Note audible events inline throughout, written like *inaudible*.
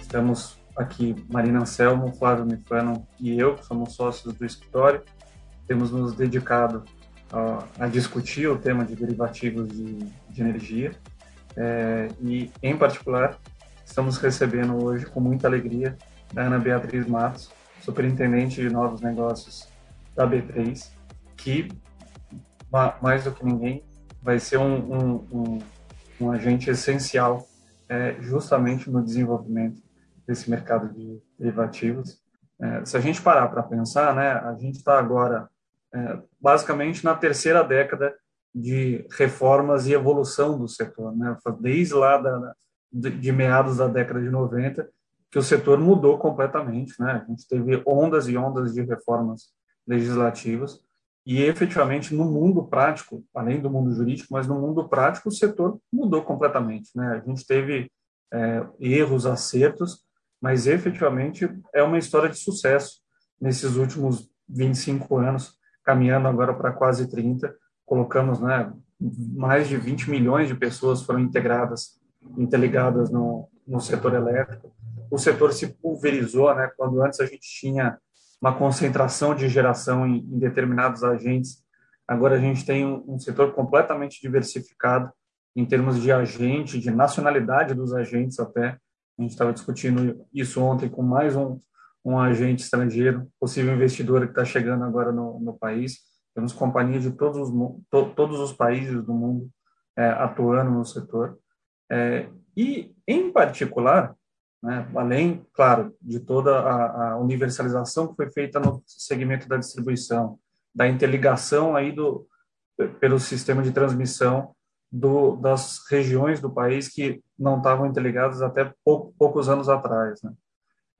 Estamos aqui, Marina Anselmo, Flávio Mifano e eu, que somos sócios do escritório, temos nos dedicado a, a discutir o tema de derivativos de, de energia. É, e, em particular, estamos recebendo hoje, com muita alegria, a Ana Beatriz Matos, superintendente de novos negócios da B3, que, mais do que ninguém, vai ser um, um, um, um agente essencial é, justamente no desenvolvimento desse mercado de derivativos. É, se a gente parar para pensar, né, a gente está agora é, basicamente na terceira década de reformas e evolução do setor, né? Desde lá da, de, de meados da década de 90 que o setor mudou completamente, né? A gente teve ondas e ondas de reformas legislativas e efetivamente no mundo prático, além do mundo jurídico, mas no mundo prático o setor mudou completamente, né? A gente teve é, erros, acertos, mas efetivamente é uma história de sucesso nesses últimos 25 anos, caminhando agora para quase 30, colocamos, né, mais de 20 milhões de pessoas foram integradas, interligadas no, no setor elétrico. O setor se pulverizou, né, quando antes a gente tinha uma concentração de geração em, em determinados agentes, agora a gente tem um, um setor completamente diversificado em termos de agente, de nacionalidade dos agentes até, a gente estava discutindo isso ontem com mais um, um agente estrangeiro, possível investidor que está chegando agora no, no país. Temos companhias de todos os, to, todos os países do mundo é, atuando no setor. É, e, em particular, né, além, claro, de toda a, a, universalização que foi feita no segmento da distribuição, da interligação aí do, pelo sistema de transmissão do, das regiões do país que não estavam interligadas até pouco, poucos anos atrás. Né?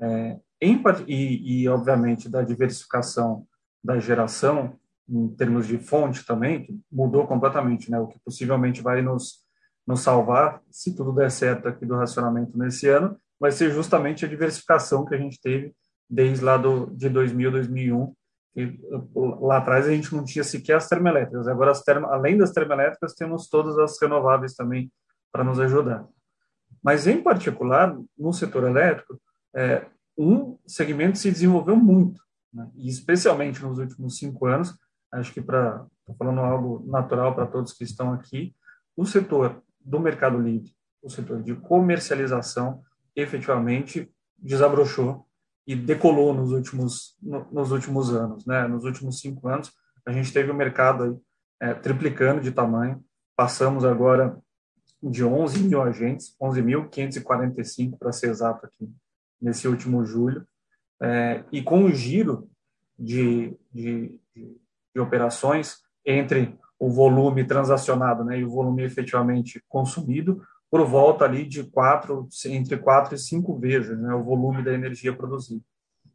É, em, e, e, obviamente, da diversificação da geração, em termos de fonte também, que mudou completamente, né? o que possivelmente vai nos, nos salvar, se tudo der certo aqui do racionamento nesse ano, vai ser justamente a diversificação que a gente teve desde lá do, de 2000, 2001, e lá atrás a gente não tinha sequer as termoelétricas. Agora, as termo, além das termoelétricas, temos todas as renováveis também para nos ajudar. Mas, em particular, no setor elétrico, é, um segmento se desenvolveu muito, né? e especialmente nos últimos cinco anos, acho que para, falando algo natural para todos que estão aqui, o setor do mercado livre, o setor de comercialização, efetivamente desabrochou e decolou nos últimos, no, nos últimos anos. Né? Nos últimos cinco anos, a gente teve o mercado aí, é, triplicando de tamanho, passamos agora de 11 mil agentes, 11.545 para ser exato aqui, nesse último julho, é, e com o giro de, de, de, operações entre o volume transacionado né, e o volume efetivamente consumido, por volta ali de quatro, entre quatro e cinco vezes né, o volume da energia produzida.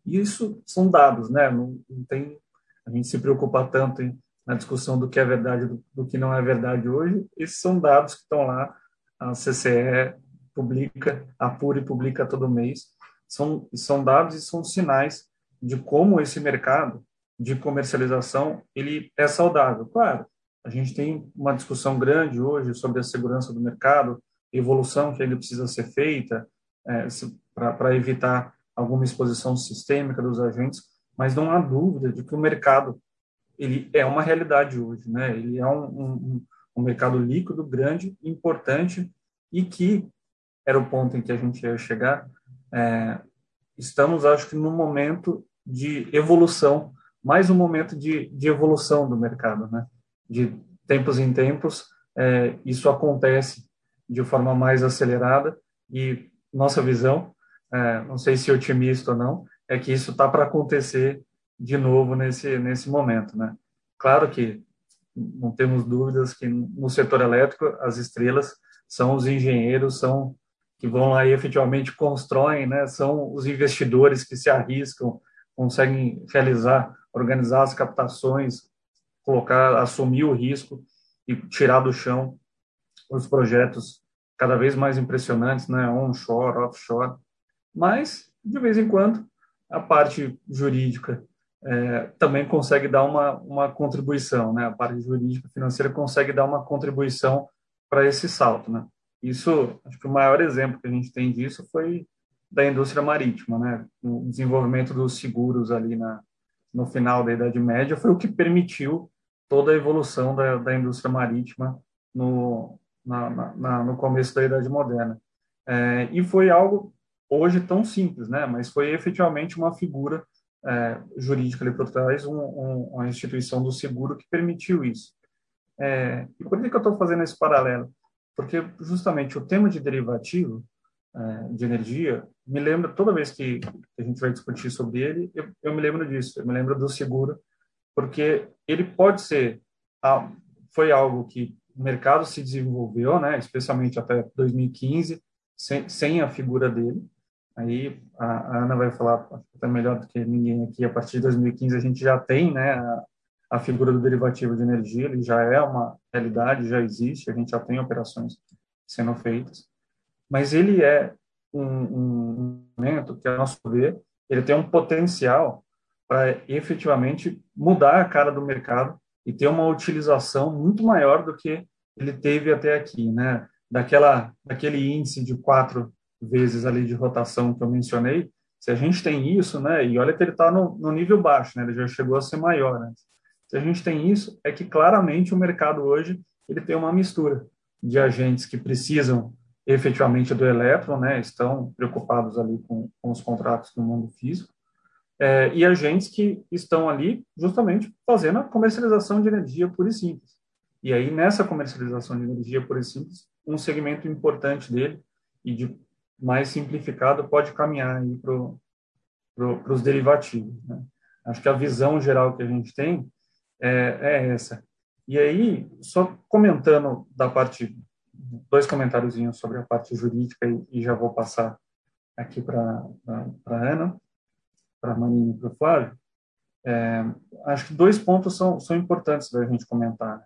E isso são dados, né? Não, não tem a gente se preocupa tanto em, na discussão do que é verdade do, do, que não é verdade hoje. Esses são dados que estão lá, a CCE publica, apura e publica todo mês. São, são dados e são sinais de como esse mercado de comercialização ele é saudável. Claro, a gente tem uma discussão grande hoje sobre a segurança do mercado, evolução que ainda precisa ser feita é, para evitar alguma exposição sistêmica dos agentes, mas não há dúvida de que o mercado ele é uma realidade hoje, né? Ele é um, um, um mercado líquido, grande, importante e que era o ponto em que a gente ia chegar. É, estamos, acho que, num momento de evolução, mais um momento de, de evolução do mercado, né? De tempos em tempos, é, isso acontece de forma mais acelerada e nossa visão, é, não sei se otimista ou não, é que isso está para acontecer de novo nesse nesse momento, né? Claro que não temos dúvidas que no setor elétrico as estrelas são os engenheiros, são que vão lá e efetivamente constroem, né? São os investidores que se arriscam, conseguem realizar, organizar as captações, colocar, assumir o risco e tirar do chão os projetos cada vez mais impressionantes, né, onshore, offshore, mas de vez em quando a parte jurídica é, também consegue dar uma, uma contribuição, né? A parte jurídica financeira consegue dar uma contribuição para esse salto, né? Isso, acho que o maior exemplo que a gente tem disso foi da indústria marítima, né? O desenvolvimento dos seguros ali na, no final da Idade Média foi o que permitiu toda a evolução da, da indústria marítima no, na, na, no começo da Idade Moderna. É, e foi algo hoje tão simples, né? Mas foi efetivamente uma figura é, jurídica ali por trás, um, um, uma instituição do seguro que permitiu isso. É, e por que, que eu estou fazendo esse paralelo? Porque justamente o tema de derivativo é, de energia me lembra toda vez que a gente vai discutir sobre ele, eu, eu me lembro disso, eu me lembro do seguro, porque ele pode ser foi algo que o mercado se desenvolveu, né, especialmente até 2015, sem, sem a figura dele. Aí a, Ana vai falar até melhor do que ninguém aqui. A partir de 2015 a gente já tem, né, a, a figura do derivativo de energia. Ele já é uma realidade, já existe. A gente já tem operações sendo feitas. Mas ele é um momento que, a nosso ver, ele tem um potencial para efetivamente mudar a cara do mercado e ter uma utilização muito maior do que ele teve até aqui, né? Daquela, daquele índice de quatro vezes ali de rotação que eu mencionei, se a gente tem isso, né? E olha que ele está no, no, nível baixo, né? Ele já chegou a ser maior, né? Se a gente tem isso, é que claramente o mercado hoje ele tem uma mistura de agentes que precisam efetivamente do elétron, né? Estão preocupados ali com, com os contratos no mundo físico é, e agentes que estão ali justamente fazendo a comercialização de energia pura e simples. E aí, nessa comercialização de energia pura e simples, um segmento importante dele e de mais simplificado pode caminhar para pro, os derivativos. Né? Acho que a visão geral que a gente tem é, é essa. E aí, só comentando da parte, dois comentáriozinhos sobre a parte jurídica e, e já vou passar aqui para a Ana para a Manini e para o Flávio, é, acho que dois pontos são, são importantes da gente comentar.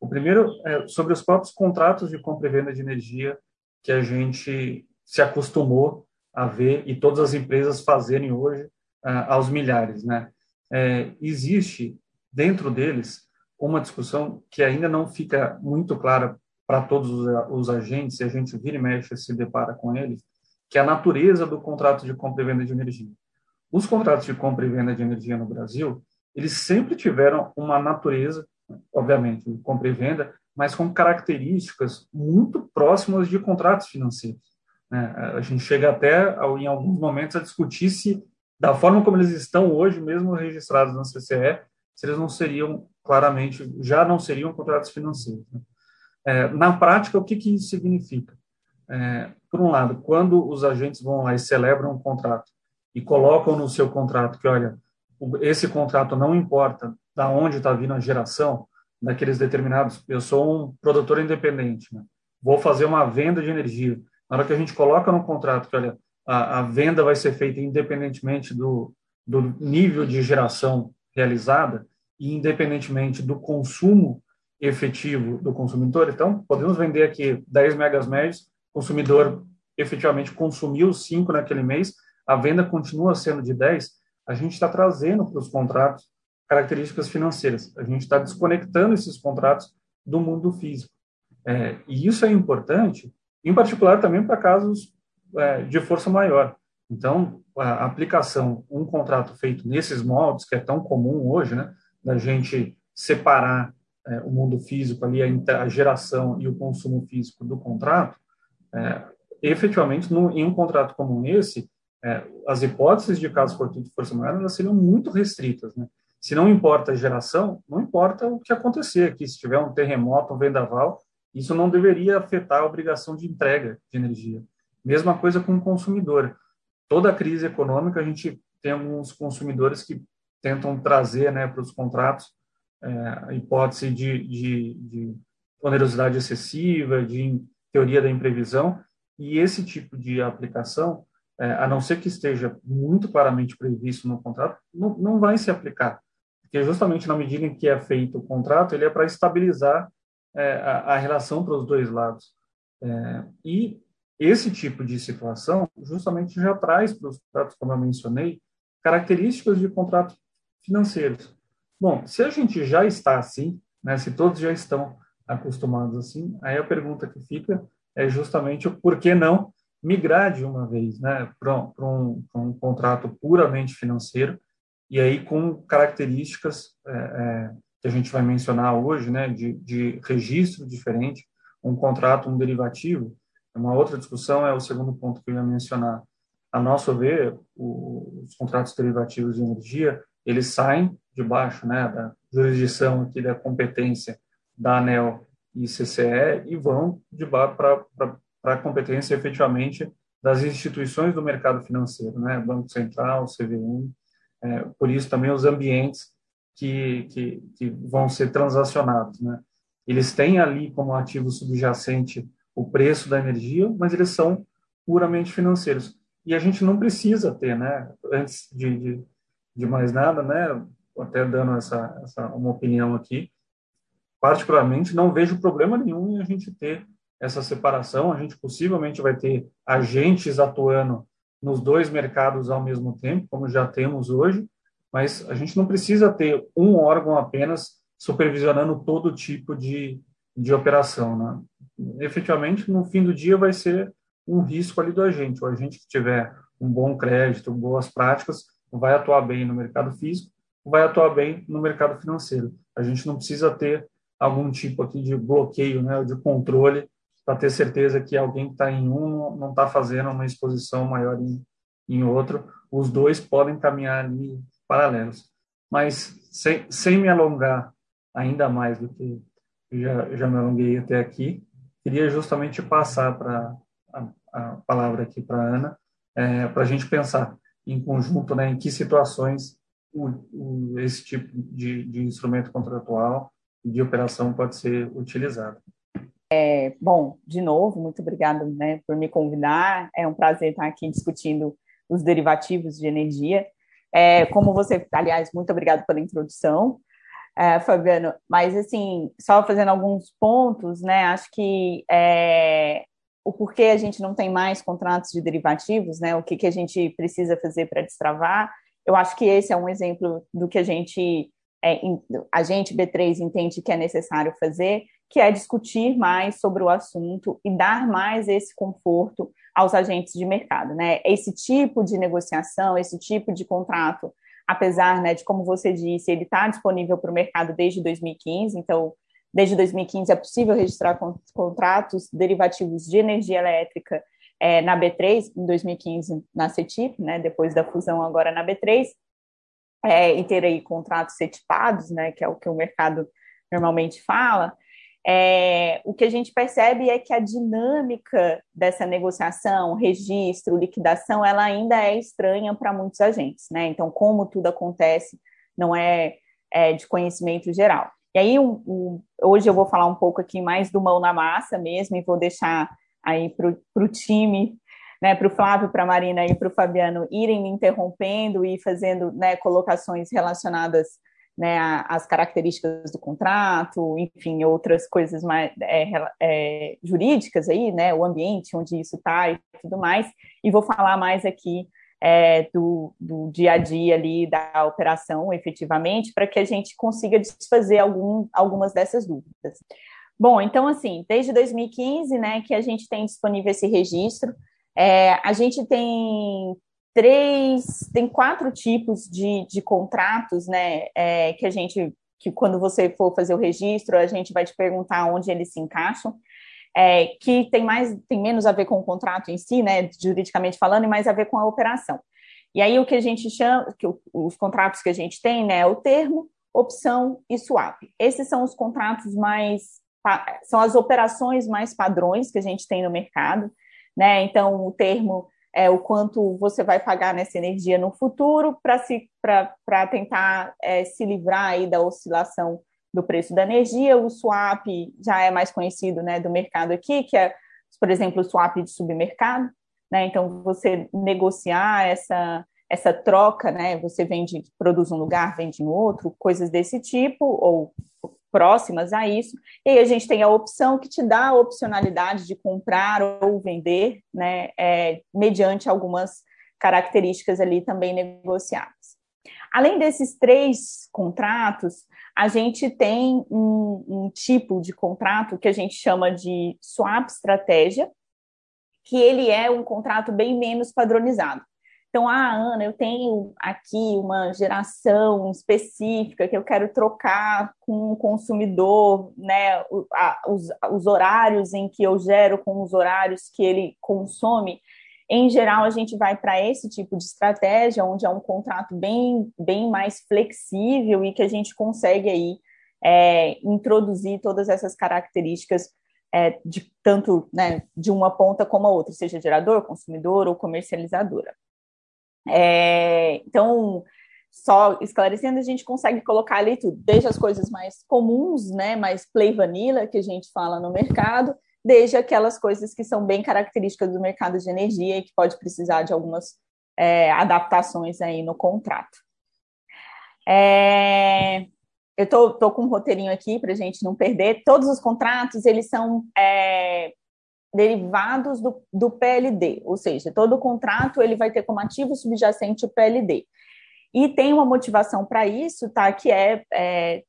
O primeiro é sobre os próprios contratos de compra e venda de energia que a gente se acostumou a ver e todas as empresas fazerem hoje ah, aos milhares, né? É, existe dentro deles uma discussão que ainda não fica muito clara para todos os, os agentes, e a gente vira e mexe se depara com eles, que é a natureza do contrato de compra e venda de energia. Os contratos de compra e venda de energia no Brasil, eles sempre tiveram uma natureza, obviamente, compra e venda, mas com características muito próximas de contratos financeiros. Né? A gente chega até, em alguns momentos, a discutir se, da forma como eles estão hoje, mesmo registrados na CCE, se eles não seriam, claramente, já não seriam contratos financeiros. Né? É, na prática, o que, que isso significa? É, por um lado, quando os agentes vão lá e celebram um contrato e colocam no seu contrato que, olha, esse contrato não importa da onde está vindo a geração daqueles determinados. Eu sou um produtor independente, né? vou fazer uma venda de energia. Na hora que a gente coloca no contrato que, olha, a, a venda vai ser feita independentemente do, do nível de geração realizada e independentemente do consumo efetivo do consumidor. Então, podemos vender aqui 10 megas médios, o consumidor efetivamente consumiu 5 naquele mês, a venda continua sendo de 10, a gente está trazendo para os contratos características financeiras. A gente está desconectando esses contratos do mundo físico. É, e isso é importante, em particular também para casos é, de força maior. Então, a aplicação, um contrato feito nesses moldes, que é tão comum hoje, né, da gente separar é, o mundo físico ali, a, a, geração e o consumo físico do contrato, é, efetivamente, no, em um contrato como esse, é, as hipóteses de caso fortuito de força maior elas seriam muito restritas. Né? Se não importa a geração, não importa o que acontecer aqui. Se tiver um terremoto, um vendaval, isso não deveria afetar a obrigação de entrega de energia. Mesma coisa com o consumidor. Toda crise econômica, a gente tem alguns consumidores que tentam trazer né, para os contratos é, a hipótese de, de, de onerosidade excessiva, de teoria da imprevisão, e esse tipo de aplicação é, a não ser que esteja muito claramente previsto no contrato, não, não vai se aplicar. Porque justamente na medida em que é feito o contrato, ele é para estabilizar é, a, a, relação para os dois lados. É, e esse tipo de situação justamente já traz para os contratos, como eu mencionei, características de contrato financeiros. Bom, se a gente já está assim, né, se todos já estão acostumados assim, aí a pergunta que fica é justamente o por que não migrar de uma vez né, para um, um, contrato puramente financeiro e aí com características é, é, que a gente vai mencionar hoje, né, de, de registro diferente, um contrato, um derivativo. Uma outra discussão é o segundo ponto que eu ia mencionar. A nosso ver, o, os contratos derivativos de energia, eles saem debaixo né, da jurisdição aqui da competência da ANEL e CCE e vão para a competência efetivamente das instituições do mercado financeiro, né, Banco Central, CVM, é, por isso também os ambientes que, que, que, vão ser transacionados, né. Eles têm ali como ativo subjacente o preço da energia, mas eles são puramente financeiros. E a gente não precisa ter, né, antes de, de, de mais nada, né, até dando essa, essa uma opinião aqui, particularmente não vejo problema nenhum em a gente ter essa separação. A gente possivelmente vai ter agentes atuando nos dois mercados ao mesmo tempo, como já temos hoje, mas a gente não precisa ter um órgão apenas supervisionando todo tipo de, de operação. Né? Efetivamente, no fim do dia, vai ser um risco ali do agente. O agente que tiver um bom crédito, boas práticas, vai atuar bem no mercado físico, vai atuar bem no mercado financeiro. A gente não precisa ter algum tipo aqui de bloqueio, né, de controle, para ter certeza que alguém que está em um não está fazendo uma exposição maior em, em outro. Os dois podem caminhar ali paralelos. Mas sem, sem me alongar ainda mais do que já, já me alonguei até aqui, queria justamente passar para a, a, palavra aqui para Ana, é, para a gente pensar em conjunto né, em que situações o, o, esse tipo de, de instrumento contratual de operação pode ser utilizado. É, bom, de novo, muito obrigada né, por me convidar. É um prazer estar aqui discutindo os derivativos de energia. É, como você, aliás, muito obrigado pela introdução, é, Fabiano. Mas, assim, só fazendo alguns pontos, né? Acho que é, o porquê a gente não tem mais contratos de derivativos, né? O que, que a gente precisa fazer para destravar. Eu acho que esse é um exemplo do que a gente é, a gente, B3, entende que é necessário fazer, que é discutir mais sobre o assunto e dar mais esse conforto aos agentes de mercado. Né? Esse tipo de negociação, esse tipo de contrato, apesar né, de, como você disse, ele está disponível para o mercado desde 2015, então, desde 2015 é possível registrar contratos derivativos de energia elétrica é, na B3, em 2015 na CETIP, né, depois da fusão agora na B3, é, e ter aí contratos setipados, né, que é o que o mercado normalmente fala, é, o que a gente percebe é que a dinâmica dessa negociação, registro, liquidação, ela ainda é estranha para muitos agentes, né? Então, como tudo acontece, não é, é de conhecimento geral. E aí, um, um, hoje eu vou falar um pouco aqui mais do mão na massa mesmo, e vou deixar aí para o time né, para o Flávio, para a Marina e para o Fabiano irem me interrompendo e fazendo né, colocações relacionadas né, às características do contrato, enfim, outras coisas mais é, é, jurídicas aí, né, o ambiente onde isso está e tudo mais, e vou falar mais aqui é, do, do, dia a dia ali da operação, efetivamente, para que a gente consiga desfazer algum, algumas dessas dúvidas. Bom, então, assim, desde 2015, né, que a gente tem disponível esse registro, é, a gente tem três, tem quatro tipos de, de contratos, né? É, que a gente, que quando você for fazer o registro, a gente vai te perguntar onde eles se encaixam. É, que tem mais, tem menos a ver com o contrato em si, né, juridicamente falando, e mais a ver com a operação. E aí o que a gente chama, que os contratos que a gente tem, né, é o termo, opção e swap. Esses são os contratos mais, são as operações mais padrões que a gente tem no mercado né? Então, o termo é o quanto você vai pagar nessa energia no futuro para tentar é, se livrar aí da oscilação do preço da energia. O swap já é mais conhecido né, do mercado aqui, que é, por exemplo, o swap de submercado. Né? Então, você negociar essa, essa troca, né? Você vende, produz um lugar, vende em outro, coisas desse tipo, ou próximas a isso. E aí a gente tem a opção que te dá a opcionalidade de comprar ou vender, né, é, mediante algumas características ali também negociadas. Além desses três contratos, a gente tem um, um tipo de contrato que a gente chama de swap estratégia, que ele é um contrato bem menos padronizado. Então, ah, Ana, eu tenho aqui uma geração específica que eu quero trocar com o consumidor, né? Os, os horários em que eu gero com os horários que ele consome. Em geral, a gente vai para esse tipo de estratégia, onde é um contrato bem, bem mais flexível e que a gente consegue aí é, introduzir todas essas características é, de tanto né, de uma ponta como a outra, seja gerador, consumidor ou comercializadora. É, então, só esclarecendo, a gente consegue colocar ali tudo, desde as coisas mais comuns, né, mais play vanilla, que a gente fala no mercado, desde aquelas coisas que são bem características do mercado de energia e que pode precisar de algumas é, adaptações aí no contrato. É, eu tô, tô, com um roteirinho aqui para a gente não perder. Todos os contratos, eles são é, derivados do, do PLD, ou seja, todo contrato ele vai ter como ativo subjacente o PLD. E tem uma motivação para isso, tá? Que é, é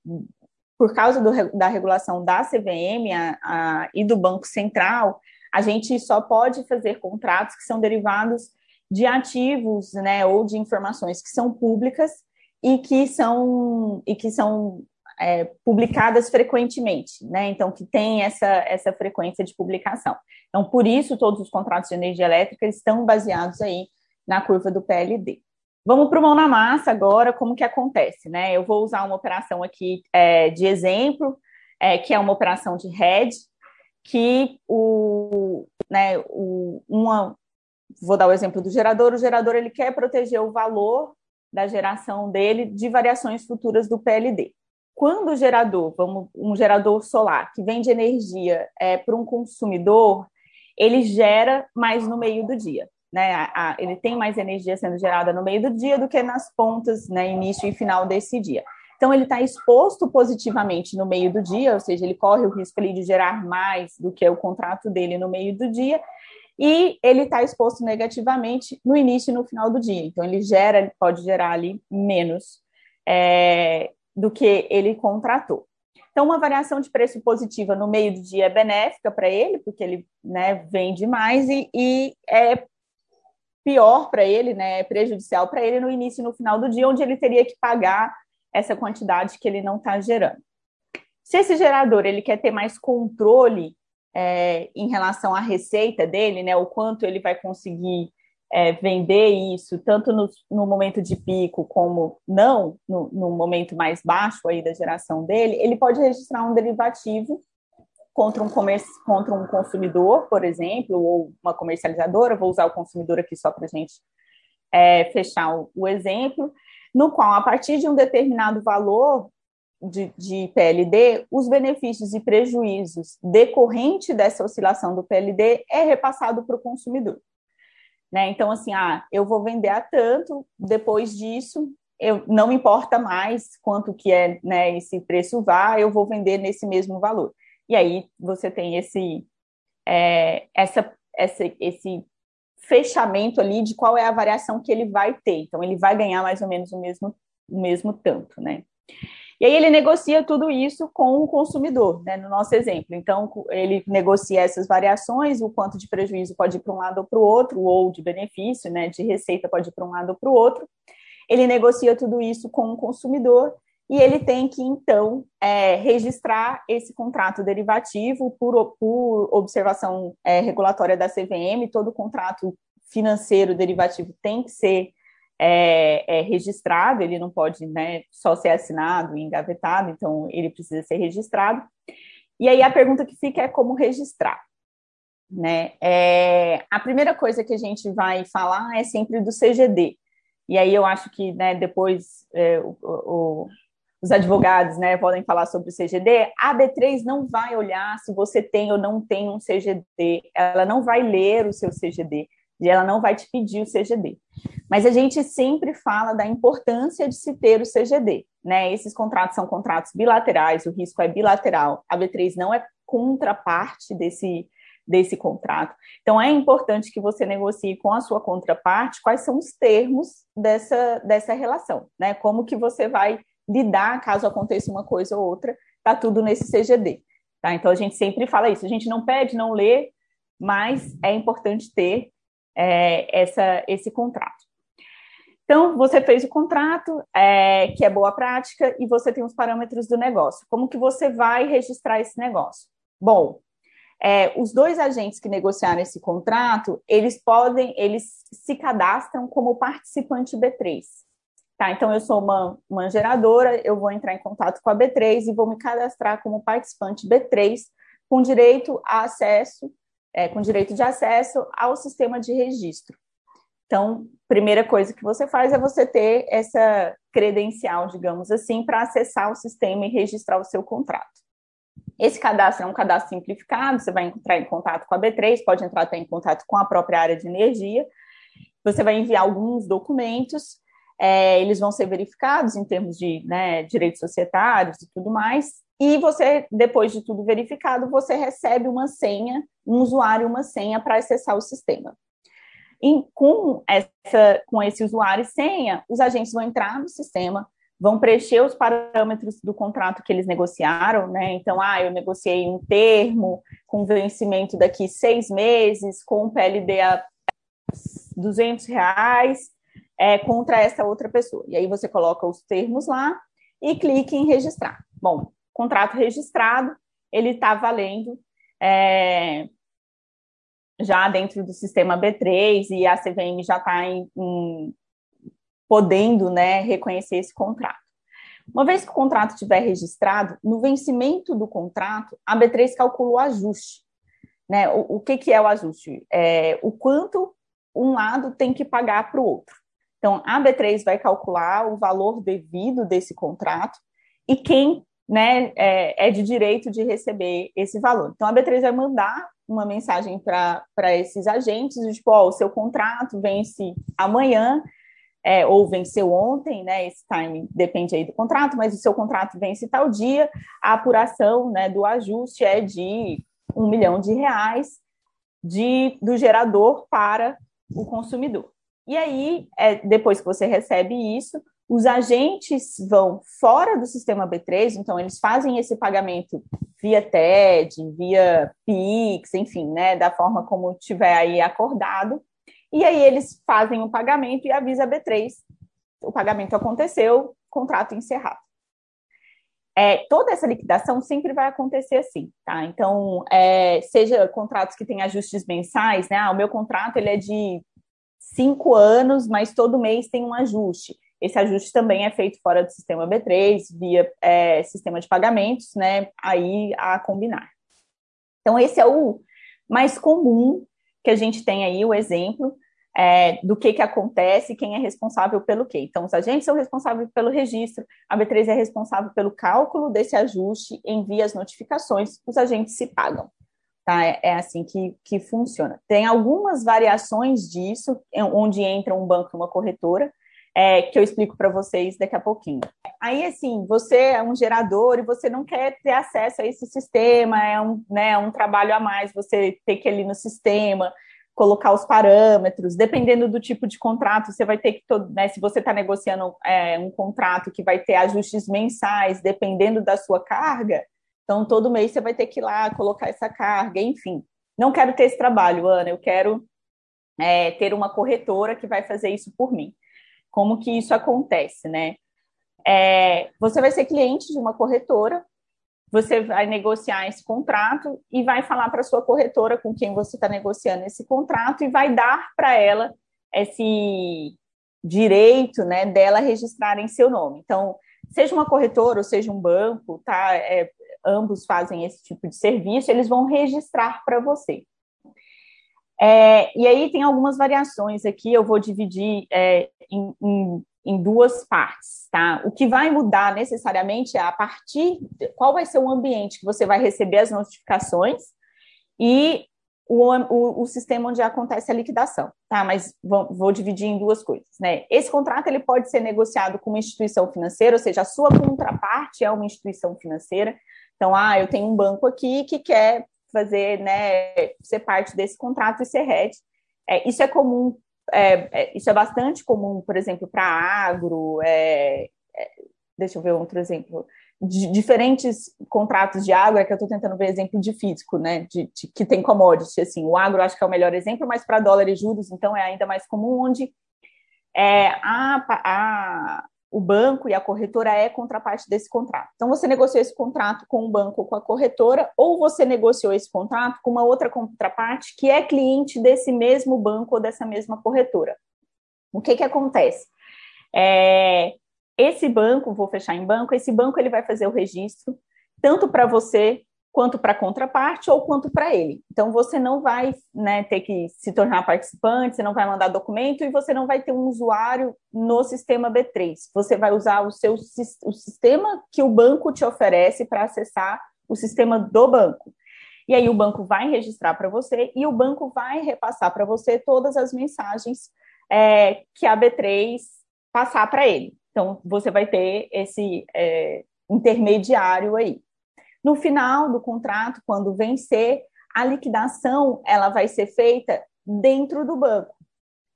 por causa do, da regulação da CVM a, a, e do Banco Central, a gente só pode fazer contratos que são derivados de ativos, né, ou de informações que são públicas e que são e que são é, publicadas frequentemente, né? Então, que tem essa, essa frequência de publicação. Então, por isso, todos os contratos de energia elétrica estão baseados aí na curva do PLD. Vamos para o mão na massa agora, como que acontece, né? Eu vou usar uma operação aqui é, de exemplo, é, que é uma operação de hedge, que o, né, o, uma, vou dar o exemplo do gerador, o gerador ele quer proteger o valor da geração dele de variações futuras do PLD. Quando o gerador, vamos, um gerador solar que vende energia é, para um consumidor, ele gera mais no meio do dia. Né? A, a, ele tem mais energia sendo gerada no meio do dia do que nas pontas, né, início e final desse dia. Então, ele está exposto positivamente no meio do dia, ou seja, ele corre o risco ali de gerar mais do que o contrato dele no meio do dia, e ele está exposto negativamente no início e no final do dia. Então, ele gera, pode gerar ali menos é, do que ele contratou. Então, uma variação de preço positiva no meio do dia é benéfica para ele, porque ele né, vende mais, e, e é pior para ele, né, é prejudicial para ele no início e no final do dia, onde ele teria que pagar essa quantidade que ele não está gerando. Se esse gerador ele quer ter mais controle é, em relação à receita dele, né, o quanto ele vai conseguir é, vender isso, tanto no, no, momento de pico como não, no, no, momento mais baixo aí da geração dele, ele pode registrar um derivativo contra um, comércio, contra um consumidor, por exemplo, ou uma comercializadora, vou usar o consumidor aqui só para a gente é, fechar o, o, exemplo, no qual, a partir de um determinado valor de, de PLD, os benefícios e prejuízos decorrente dessa oscilação do PLD é repassado para o consumidor. Né? Então, assim, ah, eu vou vender a tanto, depois disso, eu não importa mais quanto que é né, esse preço vá, eu vou vender nesse mesmo valor. E aí você tem esse, é, essa, essa, esse fechamento ali de qual é a variação que ele vai ter. Então, ele vai ganhar mais ou menos o mesmo, o mesmo tanto, né? E aí ele negocia tudo isso com o consumidor, né, no nosso exemplo. Então, ele negocia essas variações, o quanto de prejuízo pode ir para um lado ou para o outro, ou de benefício, né, de receita pode ir para um lado ou para o outro. Ele negocia tudo isso com o consumidor e ele tem que, então, é, registrar esse contrato derivativo por, por observação é, regulatória da CVM, todo contrato financeiro derivativo tem que ser é, é, registrado, ele não pode né, só ser assinado e engavetado, então ele precisa ser registrado. E aí a pergunta que fica é como registrar. Né? É, a primeira coisa que a gente vai falar é sempre do CGD. E aí eu acho que né, depois é, o, o, os advogados né, podem falar sobre o CGD. A B3 não vai olhar se você tem ou não tem um CGD, ela não vai ler o seu CGD e ela não vai te pedir o CGD. Mas a gente sempre fala da importância de se ter o CGD, né? Esses contratos são contratos bilaterais, o risco é bilateral. A B3 não é contraparte desse desse contrato. Então, é importante que você negocie com a sua contraparte quais são os termos dessa, dessa relação, né? Como que você vai lidar caso aconteça uma coisa ou outra, tá tudo nesse CGD. Tá? Então, a gente sempre fala isso, a gente não pede, não lê, mas é importante ter é, essa, esse contrato. Então, você fez o contrato, é, que é boa prática, e você tem os parâmetros do negócio. Como que você vai registrar esse negócio? Bom, é, os dois agentes que negociaram esse contrato, eles podem, eles se cadastram como participante B3. Tá, então eu sou uma, uma geradora, eu vou entrar em contato com a B3 e vou me cadastrar como participante B3 com direito a acesso, é, com direito de acesso ao sistema de registro. Então, primeira coisa que você faz é você ter essa credencial, digamos assim, para acessar o sistema e registrar o seu contrato. Esse cadastro é um cadastro simplificado, você vai entrar em contato com a B3, pode entrar até em contato com a própria área de energia, você vai enviar alguns documentos, é, eles vão ser verificados em termos de né, direitos societários e tudo mais, e você, depois de tudo verificado, você recebe uma senha, um usuário uma senha para acessar o sistema. E com, essa, com esse usuário e senha, os agentes vão entrar no sistema, vão preencher os parâmetros do contrato que eles negociaram, né? Então, ah, eu negociei um termo com vencimento daqui seis meses, com PLD a 200 reais, é, contra essa outra pessoa. E aí você coloca os termos lá e clique em registrar. Bom, contrato registrado, ele está valendo é, já dentro do sistema B3 e a CVM já está podendo né, reconhecer esse contrato. Uma vez que o contrato estiver registrado, no vencimento do contrato, a B3 calcula o ajuste. Né? O, o que, que é o ajuste? É o quanto um lado tem que pagar para o outro. Então, a B3 vai calcular o valor devido desse contrato e quem né, é, é de direito de receber esse valor. Então, a B3 vai mandar uma mensagem para esses agentes, tipo, ó, o seu contrato vence amanhã, é, ou venceu ontem, né? Esse time depende aí do contrato, mas o seu contrato vence tal dia, a apuração né, do ajuste é de um milhão de reais de, do gerador para o consumidor. E aí, é, depois que você recebe isso, os agentes vão fora do sistema B3, então eles fazem esse pagamento via TED, via PIX, enfim, né, da forma como tiver aí acordado, e aí eles fazem o pagamento e avisa a B3, o pagamento aconteceu, contrato encerrado. É, toda essa liquidação sempre vai acontecer assim, tá? Então, é, seja contratos que têm ajustes mensais, né? Ah, o meu contrato ele é de cinco anos, mas todo mês tem um ajuste. Esse ajuste também é feito fora do sistema B3, via é, sistema de pagamentos, né? Aí a combinar. Então, esse é o mais comum que a gente tem aí, o exemplo é, do que, que acontece, quem é responsável pelo quê. Então, os agentes são responsáveis pelo registro, a B3 é responsável pelo cálculo desse ajuste, envia as notificações, os agentes se pagam. Tá? É, é assim que, que funciona. Tem algumas variações disso, onde entra um banco e uma corretora, é, que eu explico para vocês daqui a pouquinho. Aí, assim, você é um gerador e você não quer ter acesso a esse sistema, é um, né, um trabalho a mais você ter que ir ali no sistema, colocar os parâmetros, dependendo do tipo de contrato, você vai ter que, né, se você está negociando é, um contrato que vai ter ajustes mensais, dependendo da sua carga, então todo mês você vai ter que ir lá colocar essa carga, enfim. Não quero ter esse trabalho, Ana, eu quero é, ter uma corretora que vai fazer isso por mim como que isso acontece, né? É, você vai ser cliente de uma corretora, você vai negociar esse contrato e vai falar para sua corretora com quem você está negociando esse contrato e vai dar para ela esse direito, né, dela registrar em seu nome. Então, seja uma corretora ou seja um banco, tá? É, ambos fazem esse tipo de serviço, eles vão registrar para você. É, e aí tem algumas variações aqui, eu vou dividir é, em, em, em, duas partes, tá? O que vai mudar necessariamente é a partir, de, qual vai ser o ambiente que você vai receber as notificações e o, o, o sistema onde acontece a liquidação, tá? Mas vou, vou, dividir em duas coisas, né? Esse contrato, ele pode ser negociado com uma instituição financeira, ou seja, a sua contraparte é uma instituição financeira, então, ah, eu tenho um banco aqui que quer fazer, né, ser parte desse contrato e ser head. É, isso é comum, é, é, isso é bastante comum, por exemplo, para agro, é, é, deixa eu ver outro exemplo, de diferentes contratos de agro, é que eu estou tentando ver exemplo de físico, né, de, de, que tem commodity, assim, o agro acho que é o melhor exemplo, mas para dólar e juros, então é ainda mais comum, onde é, a, a, o banco e a corretora é contraparte desse contrato. Então, você negociou esse contrato com o banco ou com a corretora, ou você negociou esse contrato com uma outra contraparte que é cliente desse mesmo banco ou dessa mesma corretora. O que que acontece? É, esse banco, vou fechar em banco, esse banco ele vai fazer o registro tanto para você quanto para a contraparte ou quanto para ele. Então, você não vai né, ter que se tornar participante, você não vai mandar documento e você não vai ter um usuário no sistema B3. Você vai usar o seu o sistema que o banco te oferece para acessar o sistema do banco. E aí o banco vai registrar para você e o banco vai repassar para você todas as mensagens é, que a B3 passar para ele. Então, você vai ter esse é, intermediário aí. No final do contrato, quando vencer, a liquidação ela vai ser feita dentro do banco.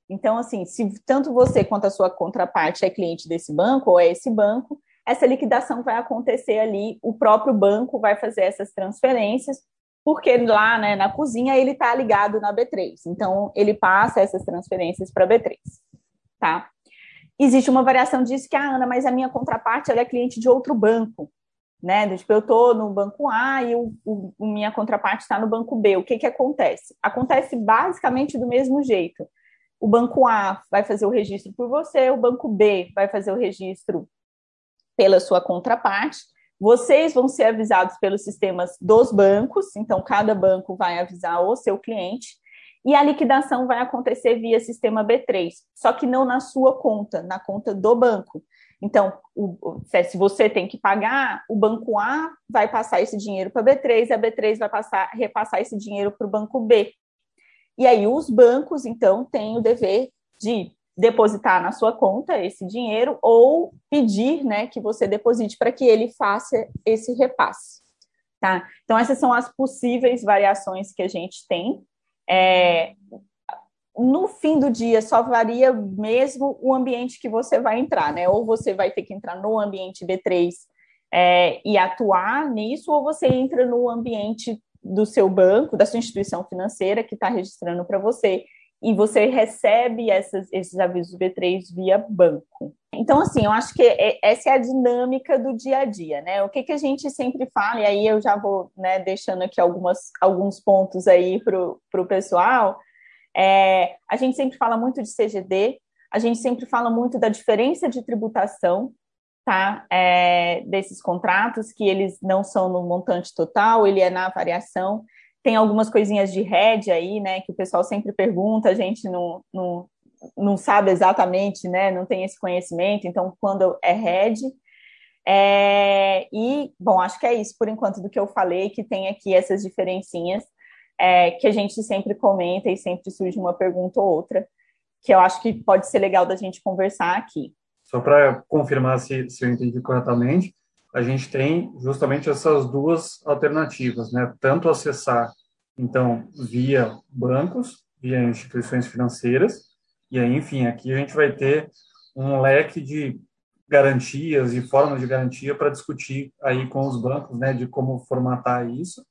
Então, assim, se tanto você quanto a sua contraparte é cliente desse banco ou é esse banco, essa liquidação vai acontecer ali, o próprio banco vai fazer essas transferências, porque lá né, na cozinha ele está ligado na B3. Então, ele passa essas transferências para a B3. Tá? Existe uma variação disso que, ah, Ana, mas a minha contraparte é cliente de outro banco né? Tipo, eu estou no banco A e o, o minha contraparte está no banco B. O que, que acontece? Acontece basicamente do mesmo jeito. O banco A vai fazer o registro por você, o banco B vai fazer o registro pela sua contraparte. Vocês vão ser avisados pelos sistemas dos bancos, então cada banco vai avisar o seu cliente, e a liquidação vai acontecer via sistema B3, só que não na sua conta, na conta do banco. Então, o, se você tem que pagar, o banco A vai passar esse dinheiro para a B3 e a B3 vai passar, repassar esse dinheiro para o banco B. E aí os bancos, então, têm o dever de depositar na sua conta esse dinheiro ou pedir né, que você deposite para que ele faça esse repasse. Tá? Então, essas são as possíveis variações que a gente tem. É, no fim do dia só varia mesmo o ambiente que você vai entrar, né? Ou você vai ter que entrar no ambiente B3 é, e atuar nisso, ou você entra no ambiente do seu banco, da sua instituição financeira que está registrando para você e você recebe essas, esses avisos B3 via banco. Então, assim, eu acho que é, essa é a dinâmica do dia a dia, né? O que, que a gente sempre fala, e aí eu já vou né, deixando aqui algumas, alguns pontos aí para o pessoal, é, a gente sempre fala muito de CGD, a gente sempre fala muito da diferença de tributação, tá? É, desses contratos, que eles não são no montante total, ele é na variação. Tem algumas coisinhas de RED aí, né? Que o pessoal sempre pergunta, a gente não, não, não sabe exatamente, né? Não tem esse conhecimento, então quando é RED. É, e, bom, acho que é isso por enquanto do que eu falei, que tem aqui essas diferencinhas é, que a gente sempre comenta e sempre surge uma pergunta ou outra, que eu acho que pode ser legal da gente conversar aqui. Só para confirmar se, se eu entendi corretamente, a gente tem justamente essas duas alternativas, né? Tanto acessar, então, via bancos, via instituições financeiras, e aí, enfim, aqui a gente vai ter um leque de garantias e formas de garantia para discutir aí com os bancos, né, de como formatar isso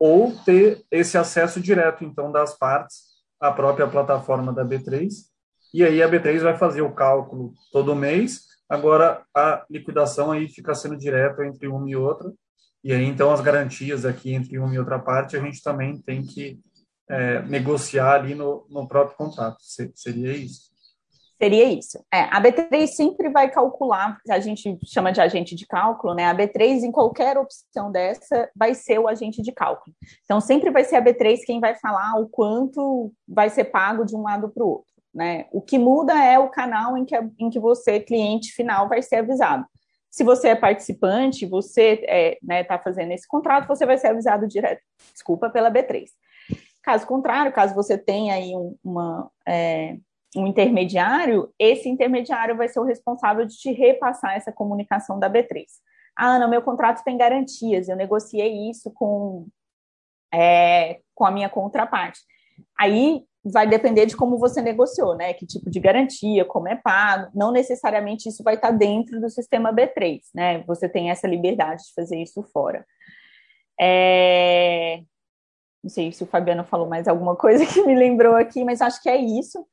ou ter esse acesso direto, então, das partes à própria plataforma da B3, e aí a B3 vai fazer o cálculo todo mês, agora a liquidação aí fica sendo direto entre uma e outra, e aí, então, as garantias aqui entre uma e outra parte, a gente também tem que é, negociar ali no, no próprio contrato. Seria isso? Seria isso. É, a B3 sempre vai calcular, a gente chama de agente de cálculo, né? A B3, em qualquer opção dessa, vai ser o agente de cálculo. Então, sempre vai ser a B3 quem vai falar o quanto vai ser pago de um lado para o outro. Né? O que muda é o canal em que, em que você, cliente final, vai ser avisado. Se você é participante, você está é, né, tá fazendo esse contrato, você vai ser avisado direto, desculpa, pela B3. Caso contrário, caso você tenha aí uma. É, um intermediário, esse intermediário vai ser o responsável de te repassar essa comunicação da B3. Ah, Ana, meu contrato tem garantias, eu negociei isso com é, com a minha contraparte. Aí vai depender de como você negociou, né? Que tipo de garantia, como é pago. Não necessariamente isso vai estar dentro do sistema B3, né? Você tem essa liberdade de fazer isso fora. É... Não sei se o Fabiano falou mais alguma coisa *laughs* que me lembrou aqui, mas acho que é isso.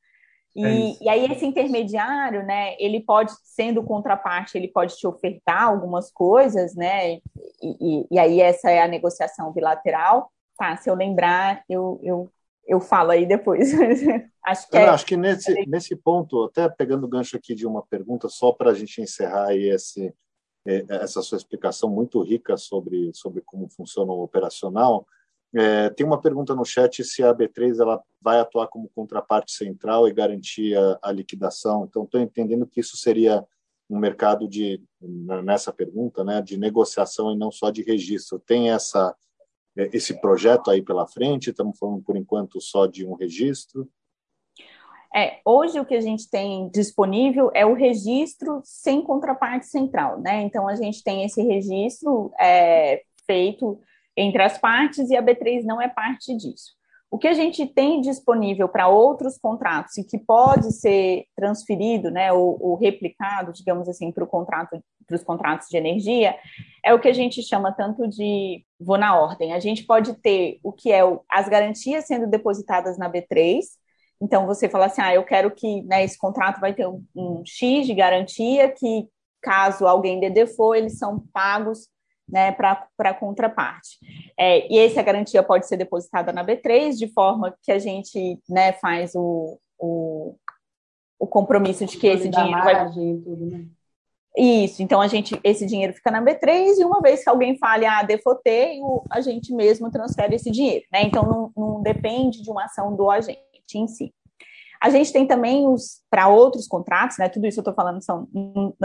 E, é e aí esse intermediário, né? Ele pode, sendo contraparte, ele pode te ofertar algumas coisas, né? E, e, e aí essa é a negociação bilateral. Tá, se eu lembrar, eu, eu eu falo aí depois. *laughs* acho que, é... acho que nesse, *laughs* nesse ponto, até pegando o gancho aqui de uma pergunta, só para a gente encerrar aí esse, é, essa sua explicação muito rica sobre, sobre como funciona o operacional, é, tem uma pergunta no chat se a B3 ela vai atuar como contraparte central e garantir a, a liquidação. Então, estou entendendo que isso seria um mercado de, nessa pergunta, né, de negociação e não só de registro. Tem essa é, esse projeto aí pela frente? Estamos falando, por enquanto, só de um registro? É, hoje o que a gente tem disponível é o registro sem contraparte central, né? Então a gente tem esse registro é, feito entre as partes e a B3 não é parte disso. O que a gente tem disponível para outros contratos e que pode ser transferido, né, ou, ou replicado, digamos assim, para o contrato, os contratos de energia, é o que a gente chama tanto de, vou na ordem, a gente pode ter o que é o, as garantias sendo depositadas na B3, então você fala assim, ah, eu quero que né, esse contrato vai ter um, um X de garantia que caso alguém dê default, eles são pagos né, para a contraparte. É, e essa garantia pode ser depositada na B3, de forma que a gente né, faz o, o, o compromisso de que esse dinheiro vai. Tudo, né? Isso, então a gente, esse dinheiro fica na B3 e uma vez que alguém fale, ah, defotei, a gente mesmo transfere esse dinheiro, né? Então não, não depende de uma ação do agente em si. A gente tem também os para outros contratos, né? Tudo isso eu estou falando são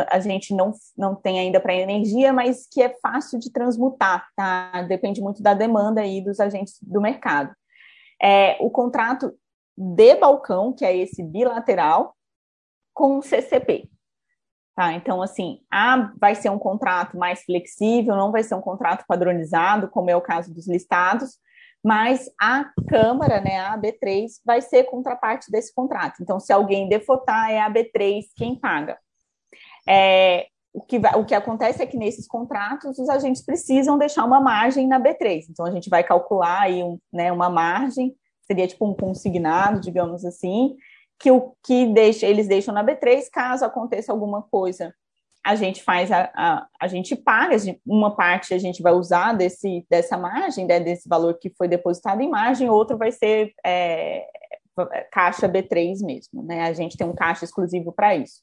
a gente não, não tem ainda para energia, mas que é fácil de transmutar, tá? Depende muito da demanda aí dos agentes do mercado. É, o contrato de balcão, que é esse bilateral, com CCP. Tá, então, assim, a, vai ser um contrato mais flexível, não vai ser um contrato padronizado, como é o caso dos listados, mas a Câmara, né, a AB3, vai ser contraparte desse contrato. Então, se alguém defotar, é a AB3 quem paga. É, o, que vai, o que acontece é que nesses contratos, os agentes precisam deixar uma margem na B3. Então, a gente vai calcular aí um, né, uma margem, seria tipo um consignado, digamos assim, que o que deixa, eles deixam na B3 caso aconteça alguma coisa a gente faz a, a, a gente paga, uma parte a gente vai usar desse, dessa margem, né, desse valor que foi depositado em margem, outro vai ser é, caixa B3 mesmo, né? A gente tem um caixa exclusivo para isso.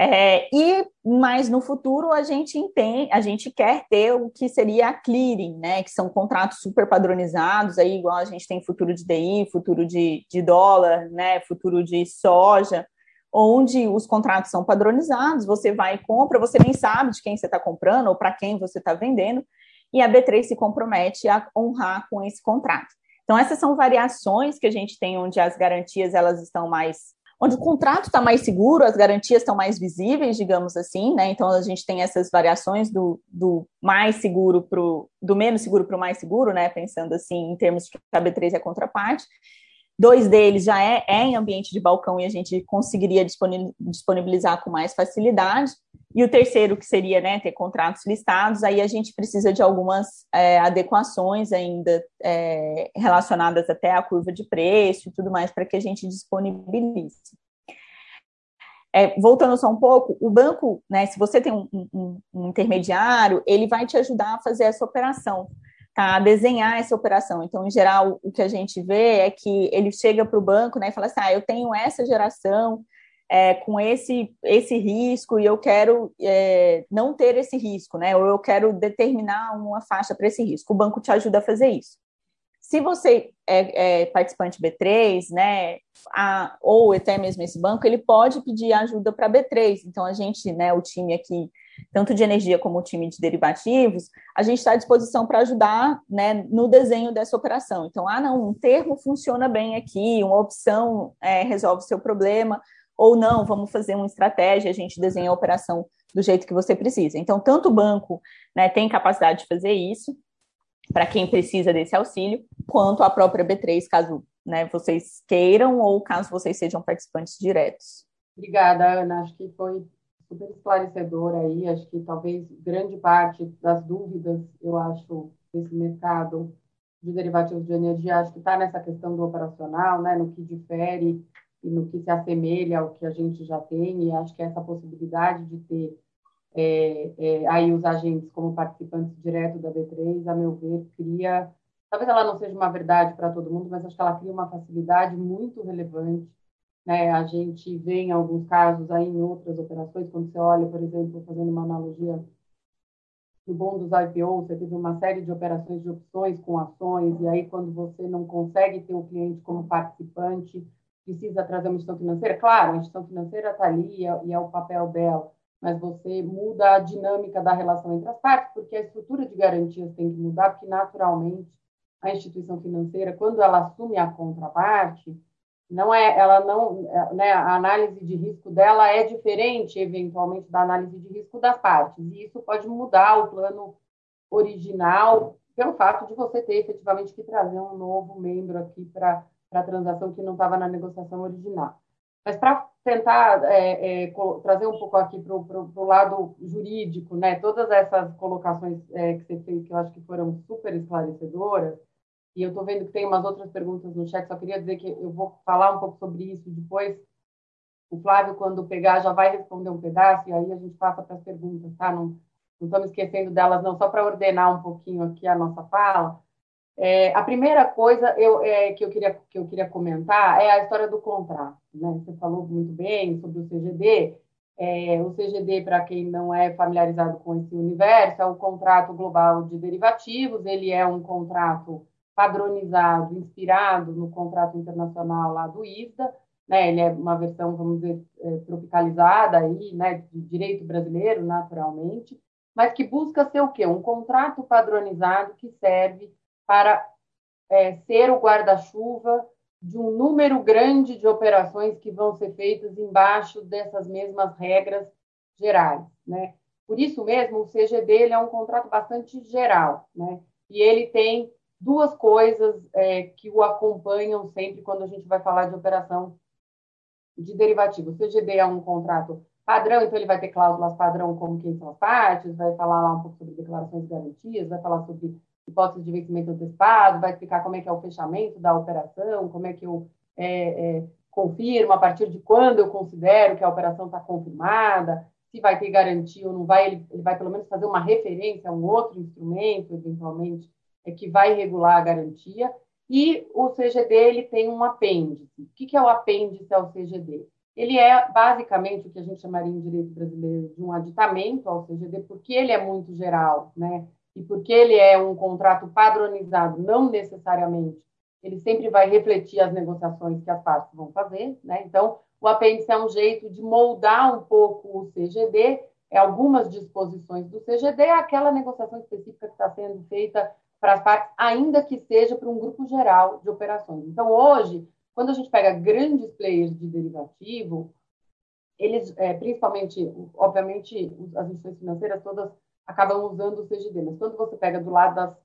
É, e mais no futuro a gente entende, a gente quer ter o que seria a clearing, né? Que são contratos super padronizados, aí igual a gente tem futuro de DI, futuro de, de dólar, né? Futuro de soja onde os contratos são padronizados, você vai e compra, você nem sabe de quem você está comprando ou para quem você está vendendo, e a B3 se compromete a honrar com esse contrato. Então, essas são variações que a gente tem onde as garantias elas estão mais. onde o contrato está mais seguro, as garantias estão mais visíveis, digamos assim, né? Então a gente tem essas variações do, do mais seguro para do menos seguro para o mais seguro, né? Pensando assim em termos de que a B3 é contraparte. Dois deles já é, é em ambiente de balcão e a gente conseguiria disponibilizar com mais facilidade. E o terceiro, que seria né, ter contratos listados, aí a gente precisa de algumas é, adequações ainda é, relacionadas até à curva de preço e tudo mais, para que a gente disponibilize. É, voltando só um pouco, o banco, né, se você tem um, um, um intermediário, ele vai te ajudar a fazer essa operação tá, a desenhar essa operação. Então, em geral, o que a gente vê é que ele chega para o banco né, e fala assim: ah, eu tenho essa geração é, com esse, esse risco e eu quero é, não ter esse risco, né? Ou eu quero determinar uma faixa para esse risco. O banco te ajuda a fazer isso. Se você é, é participante B3, né, a, ou até mesmo esse banco, ele pode pedir ajuda para B3. Então, a gente, né, o time aqui tanto de energia como o time de derivativos, a gente está à disposição para ajudar né, no desenho dessa operação. Então, ah, não, um termo funciona bem aqui, uma opção é, resolve seu problema, ou não, vamos fazer uma estratégia, a gente desenha a operação do jeito que você precisa. Então, tanto o banco né, tem capacidade de fazer isso, para quem precisa desse auxílio, quanto a própria B3, caso né, vocês queiram ou caso vocês sejam participantes diretos. Obrigada, Ana. Acho que foi super esclarecedor aí. Acho que talvez grande parte das dúvidas, eu acho, desse mercado de derivativos de energia, acho que está nessa questão do operacional, né, no que difere e no que se assemelha ao que a gente já tem, e acho que essa possibilidade de ter é, é, aí os agentes como participantes direto da B3, a meu ver, cria, talvez ela não seja uma verdade para todo mundo, mas acho que ela cria uma facilidade muito relevante. Né? A gente vê em alguns casos, aí em outras operações, quando você olha, por exemplo, fazendo uma analogia no bom dos IPOs, você teve uma série de operações de opções com ações, e aí quando você não consegue ter o cliente como participante, precisa trazer uma instituição financeira. Claro, a instituição financeira está ali e é o papel dela, mas você muda a dinâmica da relação entre as partes, porque a estrutura de garantias tem que mudar, porque naturalmente a instituição financeira, quando ela assume a contraparte, não é, ela não, né, a análise de risco dela é diferente, eventualmente, da análise de risco das partes, e isso pode mudar o plano original pelo fato de você ter efetivamente que trazer um novo membro aqui para a transação que não estava na negociação original. Mas para tentar é, é, trazer um pouco aqui para o lado jurídico, né, todas essas colocações é, que você fez, que eu acho que foram super esclarecedoras, e eu estou vendo que tem umas outras perguntas no chat, só queria dizer que eu vou falar um pouco sobre isso depois. O Flávio, quando pegar, já vai responder um pedaço, e aí a gente passa para as perguntas, tá? Não, não estamos esquecendo delas, não, só para ordenar um pouquinho aqui a nossa fala. É, a primeira coisa eu, é, que, eu queria, que eu queria comentar é a história do contrato. Né? Você falou muito bem sobre o CGD. É, o CGD, para quem não é familiarizado com esse universo, é o contrato global de derivativos. Ele é um contrato padronizado, inspirado no contrato internacional lá do ISDA. Né? Ele é uma versão, vamos dizer, é, tropicalizada aí, né? de direito brasileiro, naturalmente, mas que busca ser o quê? Um contrato padronizado que serve para é, ser o guarda-chuva de um número grande de operações que vão ser feitas embaixo dessas mesmas regras gerais, né? Por isso mesmo, o CGD é um contrato bastante geral, né? E ele tem duas coisas é, que o acompanham sempre quando a gente vai falar de operação de derivativo. O CGD é um contrato padrão, então ele vai ter cláusulas padrão como quem são as partes, vai falar lá um pouco sobre declarações de garantias, vai falar sobre hipótese de vencimento antecipado, vai explicar como é que é o fechamento da operação, como é que eu é, é, confirmo, a partir de quando eu considero que a operação está confirmada, se vai ter garantia ou não vai, ele, ele, vai pelo menos fazer uma referência a um outro instrumento, eventualmente, é, que vai regular a garantia, e o CGD ele tem um apêndice. O que, é o apêndice ao CGD? Ele é basicamente o que a gente chamaria em direito brasileiro de um aditamento ao CGD, porque ele é muito geral, né? e porque ele é um contrato padronizado, não necessariamente, ele sempre vai refletir as negociações que as partes vão fazer, né? Então, o apêndice é um jeito de moldar um pouco o CGD, é algumas disposições do CGD, aquela negociação específica que está sendo feita para as partes, ainda que seja para um grupo geral de operações. Então, hoje, quando a gente pega grandes players de derivativo, eles, é, principalmente, obviamente, as instituições financeiras todas acabam usando o CGD. Mas quando você pega do lado das,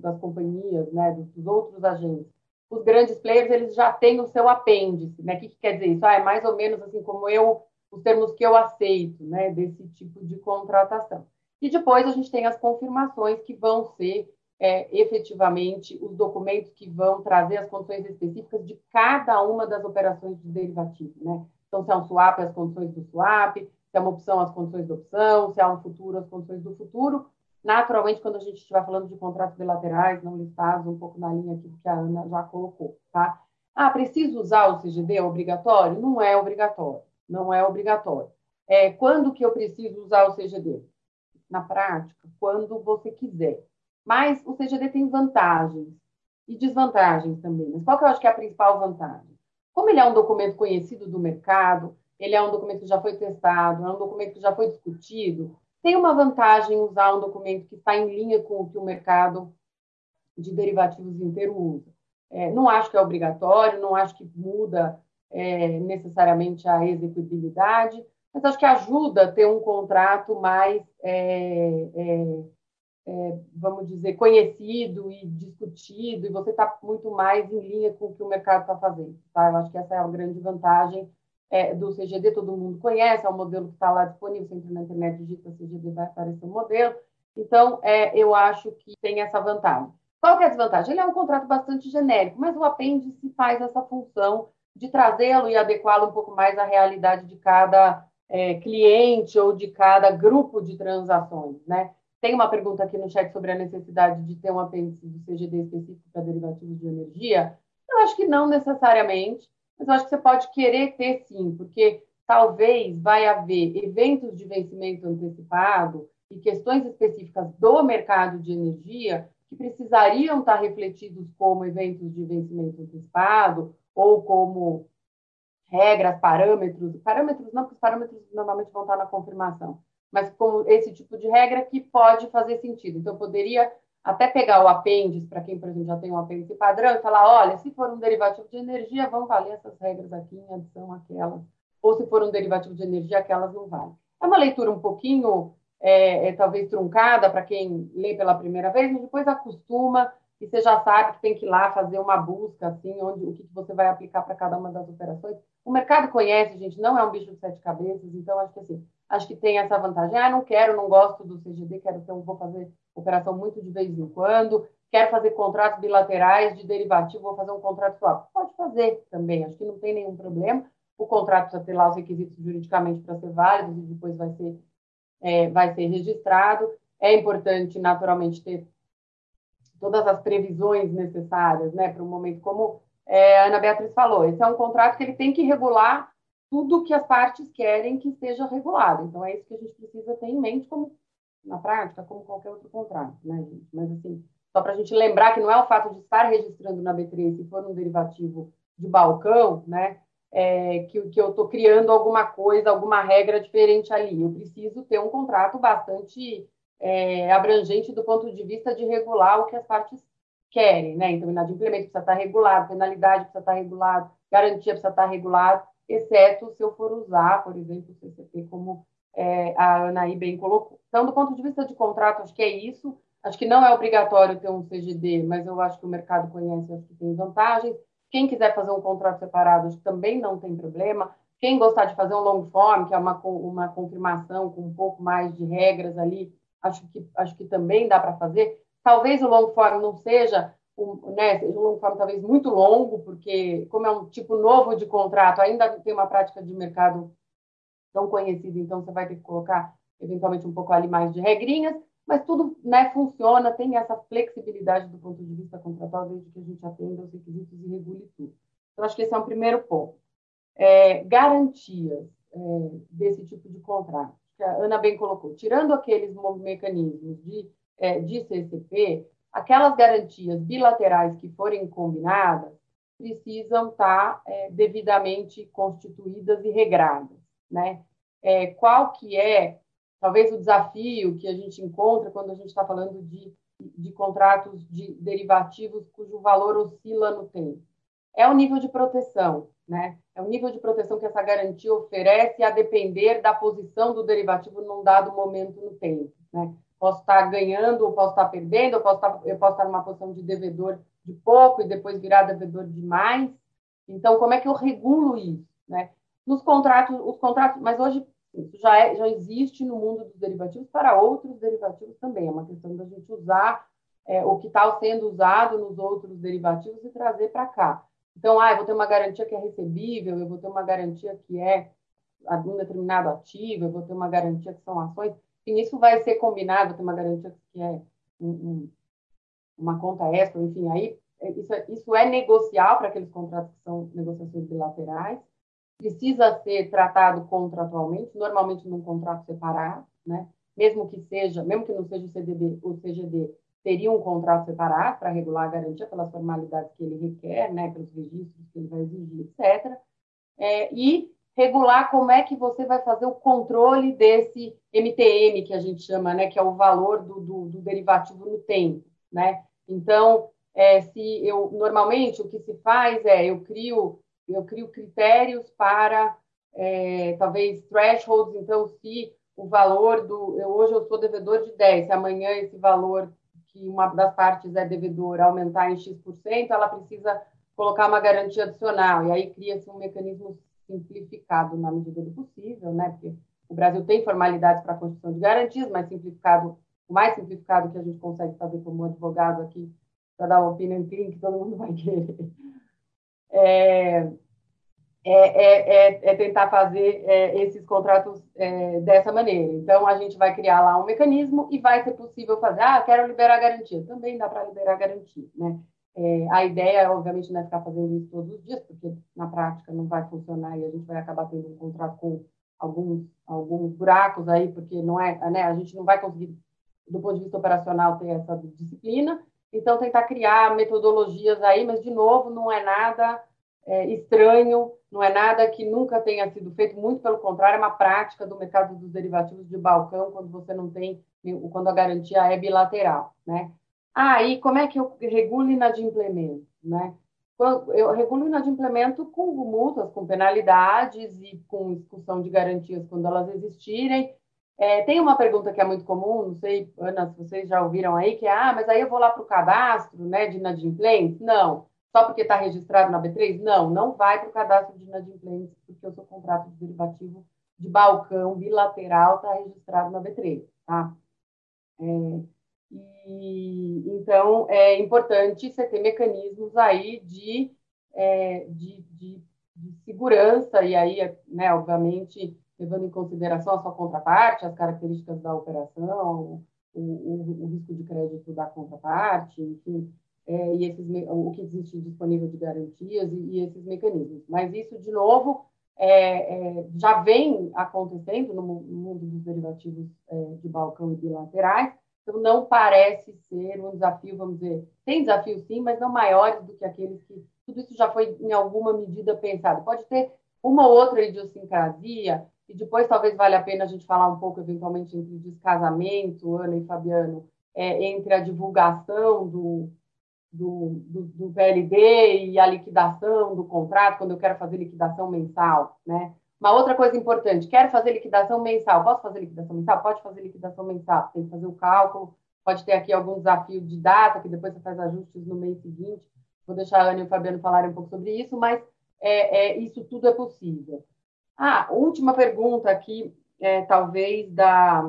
das companhias, né, dos, outros agentes, os grandes players eles já têm o seu apêndice, né? O que, que quer dizer isso? Ah, é mais ou menos assim como eu, os termos que eu aceito, né, desse tipo de contratação. E depois a gente tem as confirmações que vão ser é, efetivamente os documentos que vão trazer as condições específicas de cada uma das operações de derivativo, né? Então, se é um swap, as condições do swap, se é uma opção, as condições da opção, se é um futuro, as condições do futuro. Naturalmente, quando a gente estiver falando de contratos bilaterais, não listados, um pouco na linha aqui que a Ana já colocou, tá? Ah, preciso usar o CGD? É obrigatório? Não é obrigatório. Não é obrigatório. É, quando que eu preciso usar o CGD? Na prática, quando você quiser. Mas o CGD tem vantagens e desvantagens também. Mas qual que eu acho que é a principal vantagem? Como ele é um documento conhecido do mercado, ele é um documento que já foi testado, é um documento que já foi discutido. Tem uma vantagem usar um documento que está em linha com o que o mercado de derivativos inteiro usa. É, não acho que é obrigatório, não acho que muda é, necessariamente a execuibilidade, mas acho que ajuda a ter um contrato mais é, é vamos dizer, conhecido e discutido, e você está muito mais em linha com o que o mercado está fazendo. Tá? Eu acho que essa é a grande vantagem é, do CGD, todo mundo conhece, é um modelo que está lá disponível, você entra na internet, digita CGD, vai aparecer o modelo. Então, é, eu acho que tem essa vantagem. Qual que é a desvantagem? Ele é um contrato bastante genérico, mas o apêndice faz essa função de trazê-lo e adequá-lo um pouco mais à realidade de cada é, cliente ou de cada grupo de transações, né? Tem uma pergunta aqui no chat sobre a necessidade de ter um apêndice do CGD específico para derivativos de energia. Eu acho que não necessariamente, mas eu acho que você pode querer ter sim, porque talvez vai haver eventos de vencimento antecipado e questões específicas do mercado de energia que precisariam estar refletidos como eventos de vencimento antecipado ou como regras, parâmetros, parâmetros não, porque os parâmetros normalmente vão estar na confirmação, mas como esse tipo de regra que pode fazer sentido. Então, eu poderia até pegar o apêndice, para quem, por exemplo, já tem um apêndice padrão, e falar, olha, se for um derivativo de energia, vão valer essas regras aqui em adição àquelas. Ou se for um derivativo de energia, aquelas não valem. É uma leitura um pouquinho, é, é, talvez, truncada para quem lê pela primeira vez, mas depois acostuma e você já sabe que tem que ir lá fazer uma busca, assim, onde o que você vai aplicar para cada uma das operações. O mercado conhece, gente, não é um bicho de sete cabeças, então acho que assim, acho que tem essa vantagem. Ah, não quero, não gosto do CGD, quero ter, vou fazer operação muito de vez em quando, quero fazer contratos bilaterais de derivativo, vou fazer um contrato swap. Pode fazer também, acho que não tem nenhum problema. O contrato precisa ter lá os requisitos juridicamente para ser válido e depois vai ser, é, vai ser registrado. É importante, naturalmente, ter todas as previsões necessárias né, para um momento como é, a Ana Beatriz falou. Esse é um contrato que ele tem que regular tudo que as partes querem que seja regulado. Então, é isso que a gente precisa ter em mente como na prática, como qualquer outro contrato, né, gente? Mas, assim, só para a gente lembrar que não é o fato de estar registrando na B3 se for um derivativo de balcão, né, é, que, que eu estou criando alguma coisa, alguma regra diferente ali. Eu preciso ter um contrato bastante é, abrangente do ponto de vista de regular o que as partes querem, né? Então, inadimplemento precisa estar regulado, penalidade precisa estar regulado, garantia precisa estar regulado, exceto se eu for usar, por exemplo, o CCP, como é, a Anaí bem colocou. Então, do ponto de vista de contrato, acho que é isso. Acho que não é obrigatório ter um CGD, mas eu acho que o mercado conhece, acho que tem vantagens. Quem quiser fazer um contrato separado, acho que também não tem problema. Quem gostar de fazer um long form, que é uma, uma confirmação com um pouco mais de regras ali, acho que, acho que também dá para fazer. Talvez o long form não seja, um, né, seja um long form talvez muito longo, porque como é um tipo novo de contrato, ainda tem uma prática de mercado tão conhecida, então você vai ter que colocar eventualmente um pouco ali mais de regrinhas, mas tudo né, funciona, tem essa flexibilidade do ponto de vista contratual, desde que a gente atenda os requisitos e regule tudo. Então, acho que esse é um primeiro ponto. É, garantias é, desse tipo de contrato que a Ana bem colocou, tirando aqueles mecanismos de, é, de CCP, aquelas garantias bilaterais que forem combinadas precisam estar é, devidamente constituídas e regradas, né? É, qual que é, talvez, o desafio que a gente encontra quando a gente está falando de, de contratos de derivativos cujo valor oscila no tempo? É o nível de proteção, né? É o nível de proteção que essa garantia oferece a depender da posição do derivativo num dado momento no tempo. Né? Posso estar ganhando, ou posso estar perdendo, ou posso estar, eu posso estar numa posição de devedor de pouco e depois virar devedor de mais. Então, como é que eu regulo isso? Né? Nos contratos, os contratos, mas hoje isso já, é, já existe no mundo dos derivativos para outros derivativos também. É uma questão da gente usar é, o que está sendo usado nos outros derivativos e trazer para cá. Então, ah, eu vou ter uma garantia que é recebível, eu vou ter uma garantia que é um determinado ativo, eu vou ter uma garantia que são ações, e isso vai ser combinado, ter uma garantia que é um, um, uma conta extra, enfim, aí é, isso é, isso é negocial para aqueles contratos que são negociações bilaterais, precisa ser tratado contratualmente, normalmente num contrato separado, né? mesmo que seja, mesmo que não seja o CDB, o CGD, teria um contrato separado para regular a garantia pelas formalidades que ele requer, né, pelos registros que ele vai exigir, etc. É, e regular como é que você vai fazer o controle desse MTM, que a gente chama, né, que é o valor do, do, do derivativo no tempo, né? Então, é, se eu normalmente o que se faz é eu crio eu crio critérios para é, talvez thresholds. Então, se o valor do. Eu, hoje eu sou devedor de 10, se amanhã esse valor que uma das partes é devedor aumentar em X%, ela precisa colocar uma garantia adicional. E aí cria-se um mecanismo simplificado na medida do possível, né? Porque o Brasil tem formalidades para a construção de garantias, mas simplificado, o mais simplificado que a gente consegue fazer como advogado aqui, para dar uma opinião que todo mundo vai querer. É, é, é, é, é tentar fazer é, esses contratos é, dessa maneira. Então, a gente vai criar lá um mecanismo e vai ser possível fazer, ah, quero liberar garantia. Também dá para liberar garantia, né? É, a ideia, obviamente, não é ficar fazendo isso todos os dias, porque na prática não vai funcionar e a gente vai acabar tendo um contrato com alguns, alguns buracos aí, porque não é, né, a gente não vai conseguir, do ponto de vista operacional, ter essa disciplina. Então, tentar criar metodologias aí, mas, de novo, não é nada é, estranho, não é nada que nunca tenha sido feito, muito pelo contrário, é uma prática do mercado dos derivativos de balcão, quando você não tem, quando a garantia é bilateral, né? Ah, e como é que eu regulo inadimplemento, né? Eu regulo inadimplemento com multas, com penalidades e com discussão de garantias quando elas existirem. É, tem uma pergunta que é muito comum, não sei, Ana, se vocês já ouviram aí, que é, ah, mas aí eu vou lá para o cadastro né, de inadimplentes? Não. Só porque está registrado na B3? Não, não vai para o cadastro de inadimplentes, porque o seu contrato de derivativo de balcão bilateral está registrado na B3, tá? É, e, então, é importante você ter mecanismos aí de, é, de, de, de, segurança, e aí, né, obviamente, levando em consideração a sua contraparte, as características da operação, o, o, o risco de crédito da contraparte, enfim, é, e esses, o que existe disponível de garantias e, e esses mecanismos. Mas isso, de novo, é, é, já vem acontecendo no, no mundo dos derivativos é, de balcão e bilaterais, então não parece ser um desafio, vamos dizer, tem desafios sim, mas não maiores do que aqueles que tudo isso já foi em alguma medida pensado. Pode ter uma ou outra idiosincrasia, e depois talvez valha a pena a gente falar um pouco, eventualmente, entre descasamento, Ana e Fabiano, é, entre a divulgação do, do, do, do PLD e a liquidação do contrato, quando eu quero fazer liquidação mensal, né? Uma outra coisa importante, quero fazer liquidação mensal, posso fazer liquidação mensal? Pode fazer liquidação mensal, tem que fazer o cálculo, pode ter aqui algum desafio de data, que depois você faz ajustes no mês seguinte, vou deixar a Ana e o Fabiano falarem um pouco sobre isso, mas é, é, isso tudo é possível. Ah, última pergunta aqui, é, talvez da,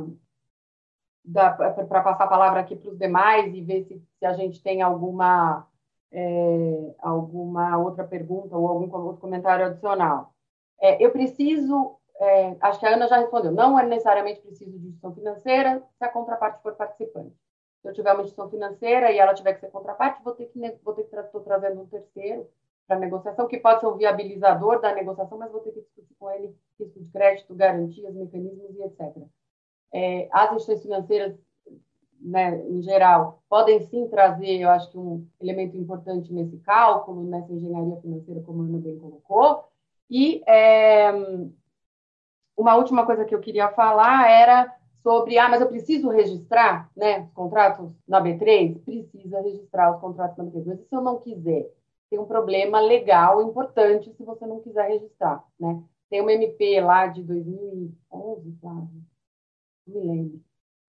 para passar a palavra aqui para os demais e ver se, se, a gente tem alguma, é, alguma outra pergunta ou algum outro comentário adicional. É, eu preciso, é, acho que a Ana já respondeu, não é necessariamente preciso de instituição financeira se a contraparte for participante. Se eu tiver uma instituição financeira e ela tiver que ser contraparte, vou ter que, vou ter que trazendo um terceiro para negociação, que pode ser um viabilizador da negociação, mas vou ter que discutir com ele risco de crédito, garantias, mecanismos e etc é, as instituições financeiras, né, em geral, podem sim trazer, eu acho que um elemento importante nesse cálculo, nessa engenharia financeira, como a Ana bem colocou. E é, uma última coisa que eu queria falar era sobre, ah, mas eu preciso registrar né, os contratos na B3? Precisa registrar os contratos na B3. Mas se eu não quiser, tem um problema legal importante se você não quiser registrar, né? Tem uma MP lá de 2011, Flávio, me lembro.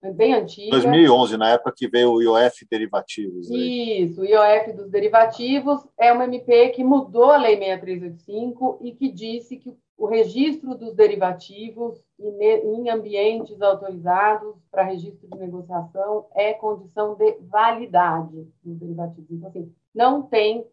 É bem antiga. 2011, na época que veio o IOF Derivativos. Aí. Isso, o IOF dos Derivativos é uma MP que mudou a Lei 6385 e que disse que o registro dos derivativos em ambientes autorizados para registro de negociação é condição de validade dos derivativos. Então, assim, não tem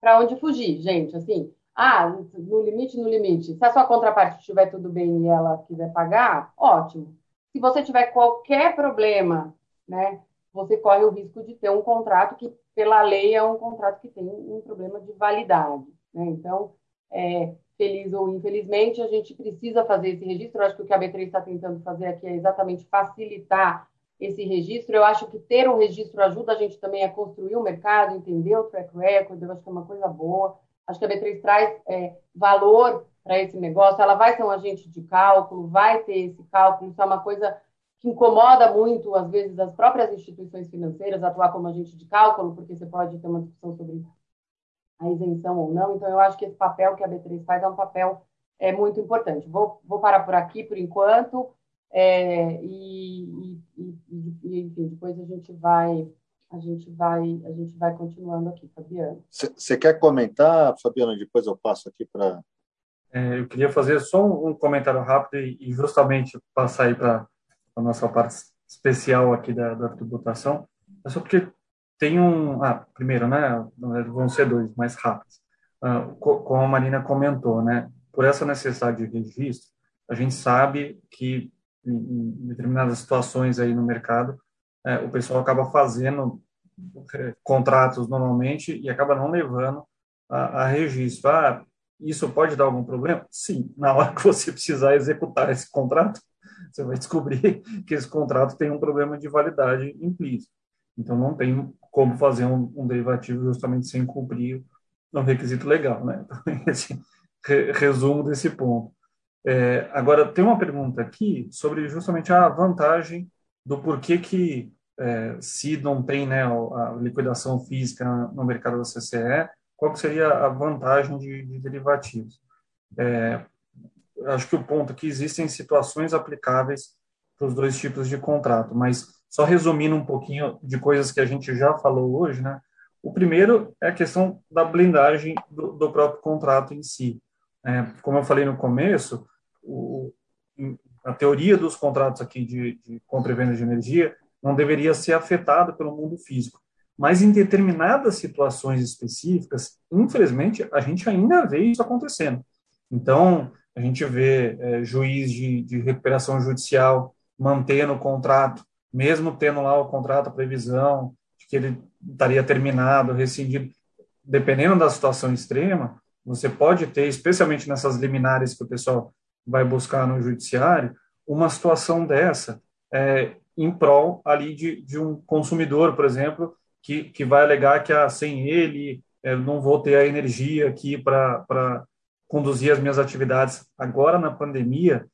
para onde fugir, gente. Assim, ah, no limite, no limite. Se a sua contraparte estiver tudo bem e ela quiser pagar, ótimo. Se você tiver qualquer problema, né, você corre o risco de ter um contrato que, pela lei, é um contrato que tem um problema de validade. Né? Então, é, feliz ou infelizmente, a gente precisa fazer esse registro. Eu acho que o que a B3 está tentando fazer aqui é exatamente facilitar esse registro. Eu acho que ter um registro ajuda a gente também a construir o mercado, entender o track record. Eu acho que é uma coisa boa. Acho que a B3 traz é, valor para esse negócio, ela vai ser um agente de cálculo, vai ter esse cálculo, isso é uma coisa que incomoda muito, às vezes, as próprias instituições financeiras atuar como agente de cálculo, porque você pode ter uma discussão sobre a isenção ou não. Então, eu acho que esse papel que a B3 faz é um papel é muito importante. Vou, vou parar por aqui por enquanto. É, e, e, e, enfim, depois a gente vai a gente vai a gente vai continuando aqui, Fabiano. Você quer comentar, Fabiano? Depois eu passo aqui para. É, eu queria fazer só um, comentário rápido e, e, justamente passar aí para a nossa parte especial aqui da, da tributação. É só porque tem um. Ah, primeiro, né? Vão ser dois, mais rápidos. Ah, como a Marina comentou, né? Por essa necessidade de registro, a gente sabe que em determinadas situações aí no mercado, é, o pessoal acaba fazendo é, contratos normalmente e acaba não levando a, a registro. Ah, isso pode dar algum problema? Sim, na hora que você precisar executar esse contrato, você vai descobrir *laughs* que esse contrato tem um problema de validade implícito. Então, não tem como fazer um, um derivativo justamente sem cumprir o requisito legal, né? Então, *laughs* esse resumo desse ponto. É, agora, tem uma pergunta aqui sobre justamente a vantagem do porquê que, é, se não tem né, a liquidação física no mercado da CCE, qual seria a vantagem de, de derivativos? É, acho que o ponto aqui, existem situações aplicáveis para os dois tipos de contrato, mas só resumindo um pouquinho de coisas que a gente já falou hoje, né? O primeiro é a questão da blindagem do, do próprio contrato em si. É, como eu falei no começo, o, a teoria dos contratos aqui de, de compra e venda de energia não deveria ser afetada pelo mundo físico. Mas em determinadas situações específicas, infelizmente, a gente ainda vê isso acontecendo. Então, a gente vê é, juiz de, de recuperação judicial mantendo o contrato, mesmo tendo lá o contrato, a previsão de que ele estaria terminado, rescindido. Dependendo da situação extrema, você pode ter, especialmente nessas liminares que o pessoal vai buscar no judiciário, uma situação dessa é, em prol ali de, de um consumidor, por exemplo, que, que vai alegar que ah, sem ele eu não vou ter a energia aqui para conduzir as minhas atividades. Agora, na pandemia,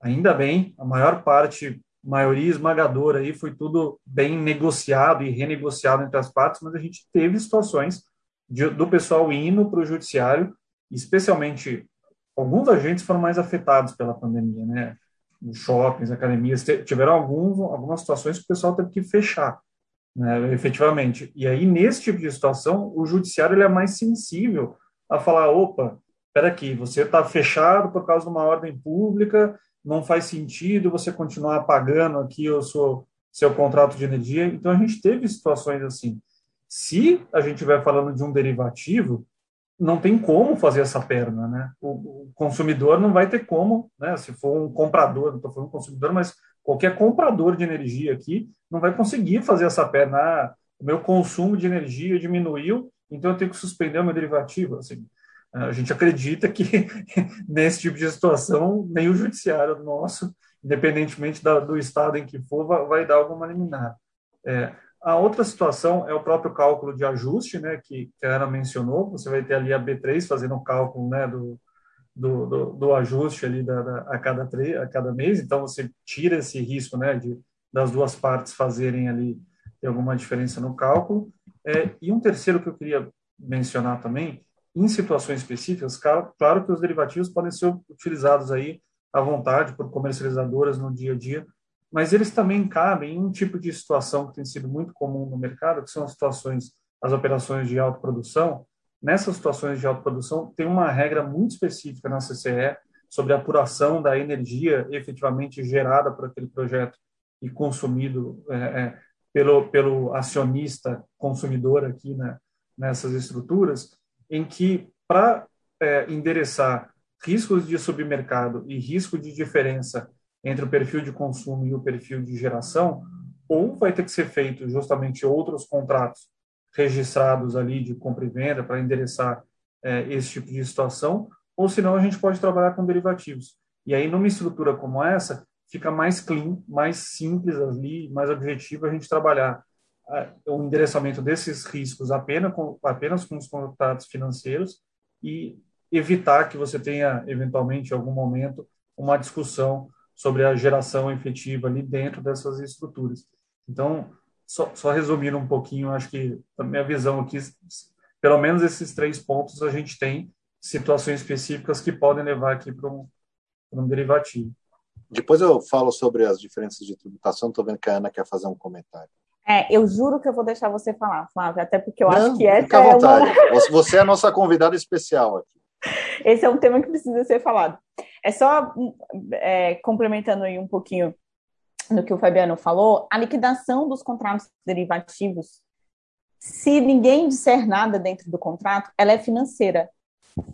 ainda bem, a maior parte, maioria esmagadora aí, foi tudo bem negociado e renegociado entre as partes, mas a gente teve situações de, do pessoal indo para o judiciário, especialmente alguns agentes foram mais afetados pela pandemia, né? Shoppings, academias, tiveram alguns, algumas situações que o pessoal teve que fechar, né, efetivamente. E aí, nesse tipo de situação, o judiciário ele é mais sensível a falar: opa, espera aqui, você está fechado por causa de uma ordem pública, não faz sentido você continuar pagando aqui o seu, seu contrato de energia. Então, a gente teve situações assim. Se a gente estiver falando de um derivativo, não tem como fazer essa perna, né? O, o consumidor não vai ter como, né? Se for um comprador, não estou falando consumidor, mas qualquer comprador de energia aqui não vai conseguir fazer essa perna. Ah, o meu consumo de energia diminuiu, então eu tenho que suspender o meu derivativo. Assim, a gente acredita que *laughs* nesse tipo de situação nem o judiciário nosso, independentemente da, do estado em que for, vai, vai dar alguma liminar. É, a outra situação é o próprio cálculo de ajuste, né, que, que a Ana mencionou. Você vai ter ali a B3 fazendo o cálculo né, do, do, do, do ajuste ali da, da, a, cada a cada mês. Então, você tira esse risco né, de, das duas partes fazerem ali alguma diferença no cálculo. É, e um terceiro que eu queria mencionar também, em situações específicas, claro, que os derivativos podem ser utilizados aí à vontade por comercializadoras no dia a dia, mas eles também cabem em um tipo de situação que tem sido muito comum no mercado, que são as situações, as operações de autoprodução. Nessas situações de autoprodução, tem uma regra muito específica na CCE sobre a apuração da energia efetivamente gerada por aquele projeto e consumido é, é, pelo, pelo acionista consumidor aqui né, nessas estruturas, em que, para é, endereçar riscos de submercado e risco de diferença entre o perfil de consumo e o perfil de geração, ou vai ter que ser feito justamente outros contratos registrados ali de compra e venda para endereçar é, esse tipo de situação, ou senão a gente pode trabalhar com derivativos. E aí, numa estrutura como essa, fica mais clean, mais simples ali, mais objetivo a gente trabalhar o endereçamento desses riscos apenas com, apenas com os contratos financeiros e evitar que você tenha, eventualmente, em algum momento, uma discussão sobre a geração efetiva ali dentro dessas estruturas. Então, só, só resumindo um pouquinho, acho que a minha visão aqui, pelo menos esses três pontos, a gente tem situações específicas que podem levar aqui para um, um derivativo. Depois eu falo sobre as diferenças de tributação. Estou vendo que a Ana quer fazer um comentário. É, eu juro que eu vou deixar você falar, Flávia, até porque eu Não, acho que essa fica à vontade. é uma... Você é a nossa convidada especial aqui. *laughs* Esse é um tema que precisa ser falado. É só é, complementando aí um pouquinho no que o Fabiano falou, a liquidação dos contratos derivativos, se ninguém disser nada dentro do contrato, ela é financeira.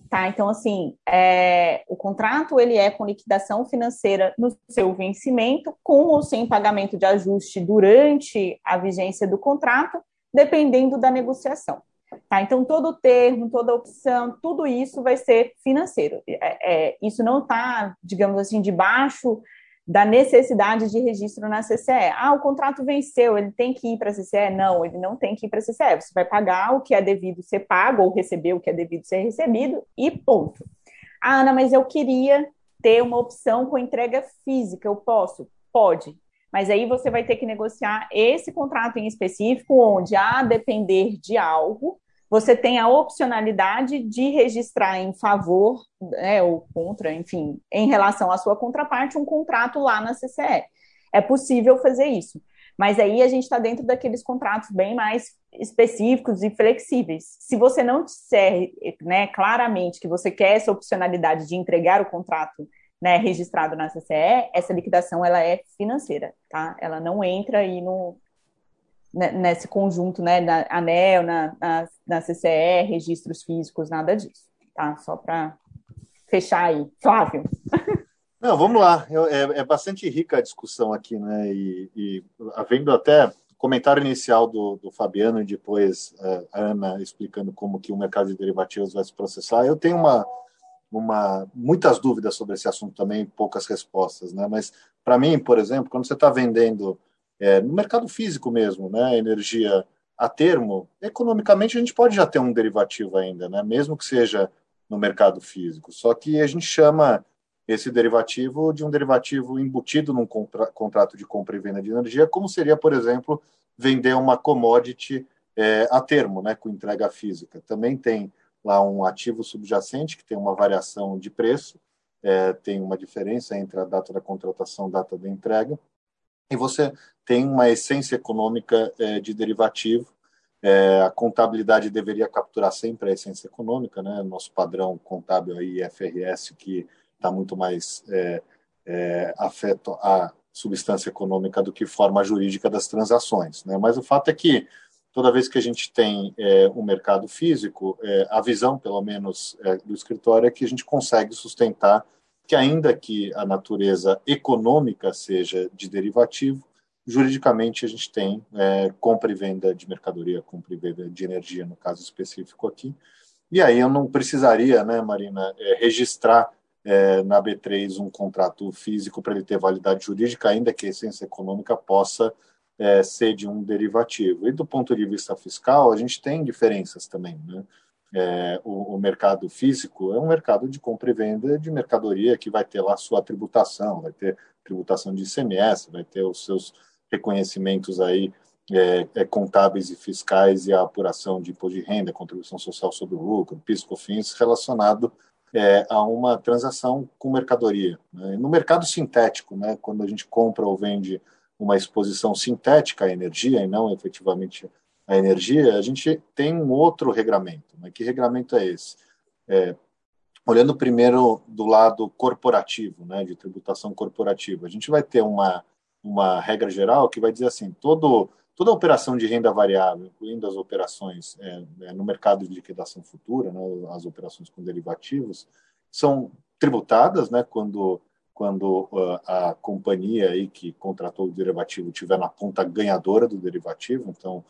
Tá? Então, assim, é, o contrato ele é com liquidação financeira no seu vencimento, com ou sem pagamento de ajuste durante a vigência do contrato, dependendo da negociação. Tá? Então, todo termo, toda opção, tudo isso vai ser financeiro. É, é, isso não está, digamos assim, debaixo da necessidade de registro na CCE. Ah, o contrato venceu, ele tem que ir para a CCE? Não, ele não tem que ir para a CCE. Você vai pagar o que é devido ser pago ou receber o que é devido ser recebido e ponto. Ah, Ana, mas eu queria ter uma opção com entrega física, eu posso? Pode. Mas aí você vai ter que negociar esse contrato em específico, onde, a depender de algo, você tem a opcionalidade de registrar em favor né, ou contra, enfim, em relação à sua contraparte, um contrato lá na CCE. É possível fazer isso. Mas aí a gente está dentro daqueles contratos bem mais específicos e flexíveis. Se você não disser né, claramente que você quer essa opcionalidade de entregar o contrato né, registrado na CCE, essa liquidação ela é financeira, tá? Ela não entra aí no, nesse conjunto, né, da ANEL, na, na, na CCE, registros físicos, nada disso, tá? Só para fechar aí. Flávio. *laughs* Não, vamos lá. É, é, bastante rica a discussão aqui, né? E, e havendo até comentário inicial do, do Fabiano e depois é, a Ana explicando como que o mercado de derivativos vai se processar, eu tenho uma, uma muitas dúvidas sobre esse assunto também, poucas respostas, né? Mas para mim, por exemplo, quando você está vendendo é, no mercado físico mesmo, né, energia a termo, economicamente a gente pode já ter um derivativo ainda, né, mesmo que seja no mercado físico. Só que a gente chama esse derivativo de um derivativo embutido num contrato de compra e venda de energia, como seria, por exemplo, vender uma commodity é, a termo, né, com entrega física. Também tem lá um ativo subjacente que tem uma variação de preço, é, tem uma diferença entre a data da contratação e a data da entrega, e você tem uma essência econômica é, de derivativo. É, a contabilidade deveria capturar sempre a essência econômica, né? Nosso padrão contábil aí, FRS, que está muito mais é, é, afeto à substância econômica do que forma jurídica das transações, né? Mas o fato é que toda vez que a gente tem é, um mercado físico, é, a visão, pelo menos, do escritório é que a gente consegue sustentar que ainda que a natureza econômica seja de derivativo, juridicamente a gente tem é, compra e venda de mercadoria, compra e venda de energia, no caso específico aqui. E aí eu não precisaria, né, Marina, é, registrar é, na B3 um contrato físico para ele ter validade jurídica, ainda que a essência econômica possa é, ser de um derivativo. E do ponto de vista fiscal, a gente tem diferenças também, né? é, o, o, mercado físico é um mercado de compra e venda de mercadoria que vai ter lá sua tributação, vai ter tributação de ICMS, vai ter os seus reconhecimentos aí é, é, contábeis e fiscais e a apuração de imposto de renda, contribuição social sobre o lucro, PIS, COFINS, relacionado é, a uma transação com mercadoria. Né? No mercado sintético, né, quando a gente compra ou vende uma exposição sintética à energia e não efetivamente a energia, a gente tem um outro regramento. Né? Que regramento é esse? É, olhando primeiro do lado corporativo, né, de tributação corporativa, a gente vai ter uma, uma regra geral que vai dizer assim, todo, toda operação de renda variável, incluindo as operações é, é, no mercado de liquidação futura, né, as operações com derivativos, são tributadas né, quando, quando uh, a companhia aí que contratou o derivativo tiver na ponta ganhadora do derivativo, então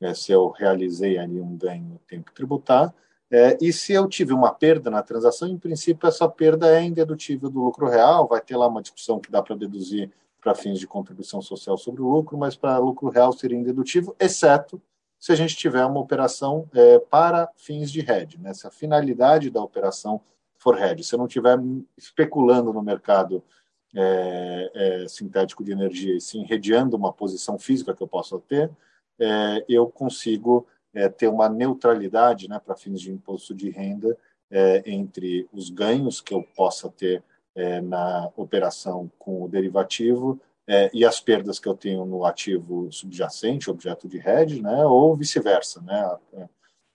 é, se eu realizei ali um ganho, tenho que tributar. É, e se eu tive uma perda na transação, em princípio, essa perda é indedutível do lucro real. Vai ter lá uma discussão que dá para deduzir para fins de contribuição social sobre o lucro, mas para lucro real seria indedutível, exceto se a gente tiver uma operação é, para fins de hedge, né? se a finalidade da operação for hedge. Se eu não estiver especulando no mercado é, é, sintético de energia e sim redeando uma posição física que eu possa ter, é, eu consigo é, ter uma neutralidade né, para fins de imposto de renda é, entre os ganhos que eu possa ter é, na operação com o derivativo é, e as perdas que eu tenho no ativo subjacente, objeto de hedge, né, ou vice-versa. Né?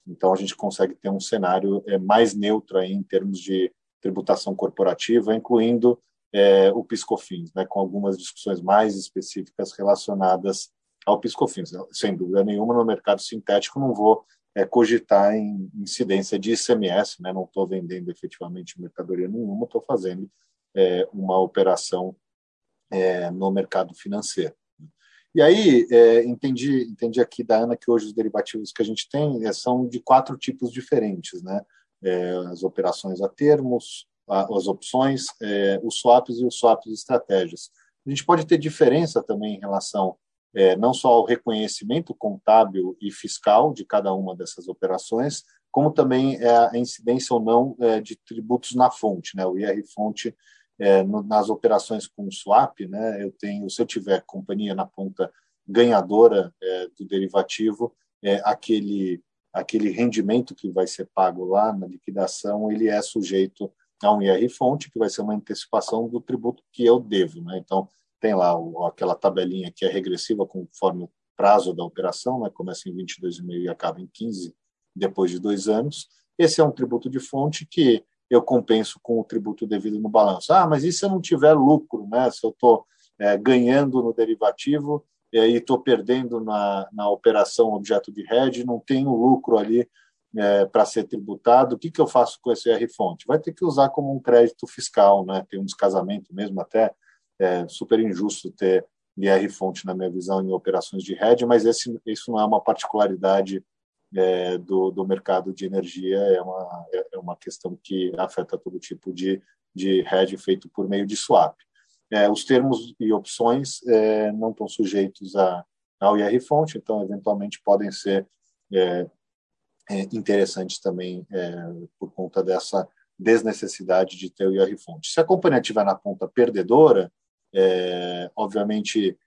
Então, a gente consegue ter um cenário é, mais neutro aí em termos de tributação corporativa, incluindo é, o PiscoFins, né, com algumas discussões mais específicas relacionadas ao PiscoFins. Sem dúvida nenhuma, no mercado sintético não vou é, cogitar em incidência de ICMS, né, não estou vendendo efetivamente mercadoria nenhuma, estou fazendo é, uma operação é, no mercado financeiro. E aí, é, entendi, entendi aqui da Ana que hoje os derivativos que a gente tem é, são de quatro tipos diferentes, né? É, as operações a termos, as opções, os swaps e os swaps estratégias. A gente pode ter diferença também em relação é, não só ao reconhecimento contábil e fiscal de cada uma dessas operações, como também a incidência ou não de tributos na fonte, né? O IR fonte é, no, nas operações com swap, né, eu tenho, se eu tiver companhia na ponta ganhadora é, do derivativo, é, aquele aquele rendimento que vai ser pago lá na liquidação, ele é sujeito a um IR fonte, que vai ser uma antecipação do tributo que eu devo, né? Então tem lá aquela tabelinha que é regressiva conforme o prazo da operação, né? Começa em 22,5 e acaba em 15 depois de dois anos. Esse é um tributo de fonte que eu compenso com o tributo devido no balanço. Ah, mas e se eu não tiver lucro, né? Se eu estou é, ganhando no derivativo e aí estou perdendo na, na operação objeto de hedge, não tenho lucro ali é, para ser tributado, o que, que eu faço com esse R-fonte? Vai ter que usar como um crédito fiscal, né? Tem um descasamento mesmo, até é super injusto ter IR-fonte, na minha visão, em operações de hedge, mas esse, isso não é uma particularidade é, do, do mercado de energia é uma, é, é uma questão que afeta todo tipo de, de hedge feito por meio de swap. É, os termos e opções é, não estão sujeitos a, ao IR-fonte, então, eventualmente, podem ser é, é, interessantes também por conta dessa desnecessidade de ter o IR-fonte. Se a companhia estiver na ponta perdedora, obviamente,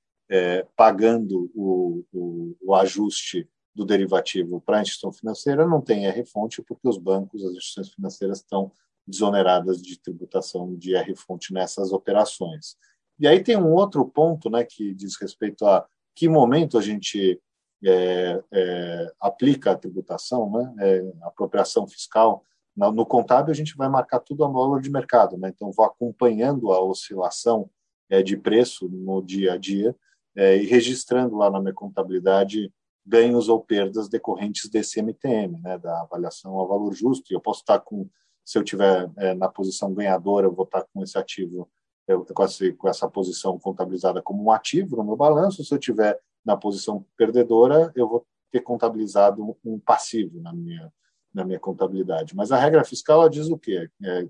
pagando o, o, o ajuste do derivativo para a instituição financeira não tem R-fonte, porque os bancos, as instituições financeiras estão desoneradas de tributação de R-fonte nessas operações. E aí tem um outro ponto né, que diz respeito a que momento a gente é, é, aplica a tributação, né, é, apropriação fiscal. No, no, contábil, a gente vai marcar tudo a valor de mercado, né, então vou acompanhando a oscilação é, de preço no dia a dia é, e registrando lá na minha contabilidade ganhos ou perdas decorrentes desse MTM, né, da avaliação ao valor justo. E eu posso estar com, se eu tiver é, na posição ganhadora, eu vou estar com esse ativo, eu, com, essa, com essa posição contabilizada como um ativo no meu balanço. Se eu tiver na posição perdedora, eu vou ter contabilizado um passivo na minha na minha contabilidade. Mas a regra fiscal diz o quê? É,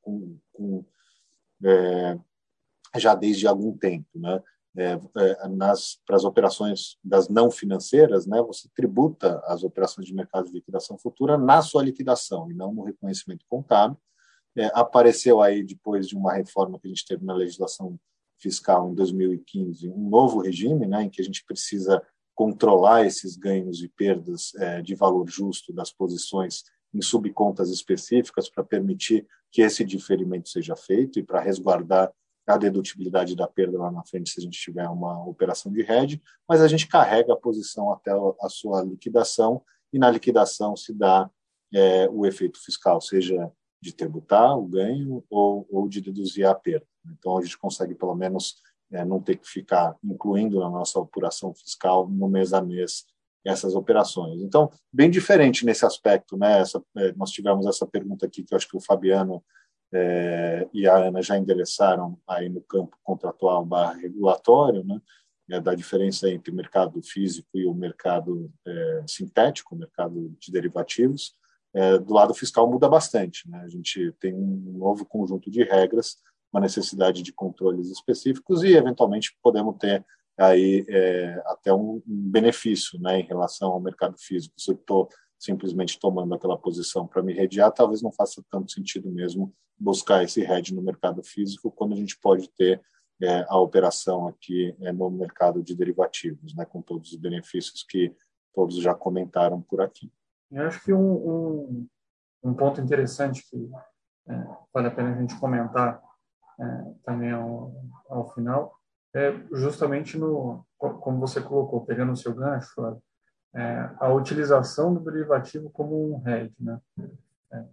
com, com, é, já desde algum tempo, né? é, é, nas para as operações das não financeiras, né, você tributa as operações de mercado de liquidação futura na sua liquidação e não no reconhecimento contábil. É, apareceu aí depois de uma reforma que a gente teve na legislação fiscal em 2015 um novo regime, né, em que a gente precisa controlar esses ganhos e perdas é, de valor justo das posições em subcontas específicas para permitir que esse diferimento seja feito e para resguardar a dedutibilidade da perda lá na frente se a gente tiver uma operação de hedge, mas a gente carrega a posição até a sua liquidação e na liquidação se dá é, o efeito fiscal, seja de tributar o ganho ou, ou de deduzir a perda. Então a gente consegue pelo menos é, não ter que ficar incluindo na nossa apuração fiscal no mês a mês essas operações. Então, bem diferente nesse aspecto, né? Essa, é, nós tivemos essa pergunta aqui que eu acho que o Fabiano é, e a Ana já endereçaram aí no campo contratual barra regulatório, né, é, da diferença entre o mercado físico e o mercado é, sintético, o mercado de derivativos. É, do lado fiscal muda bastante. Né? A gente tem um novo conjunto de regras, uma necessidade de controles específicos e, eventualmente, podemos ter aí é, até um, benefício né, em relação ao mercado físico. Se eu estou simplesmente tomando aquela posição para me redear, talvez não faça tanto sentido mesmo buscar esse hedge no mercado físico, quando a gente pode ter é, a operação aqui é, no mercado de derivativos, né, com todos os benefícios que todos já comentaram por aqui. Eu acho que um, um, um ponto interessante que é, vale a pena a gente comentar é, também ao, ao final, é justamente no, como você colocou, pegando o seu gancho, é, a utilização do derivativo como um hedge, né? É,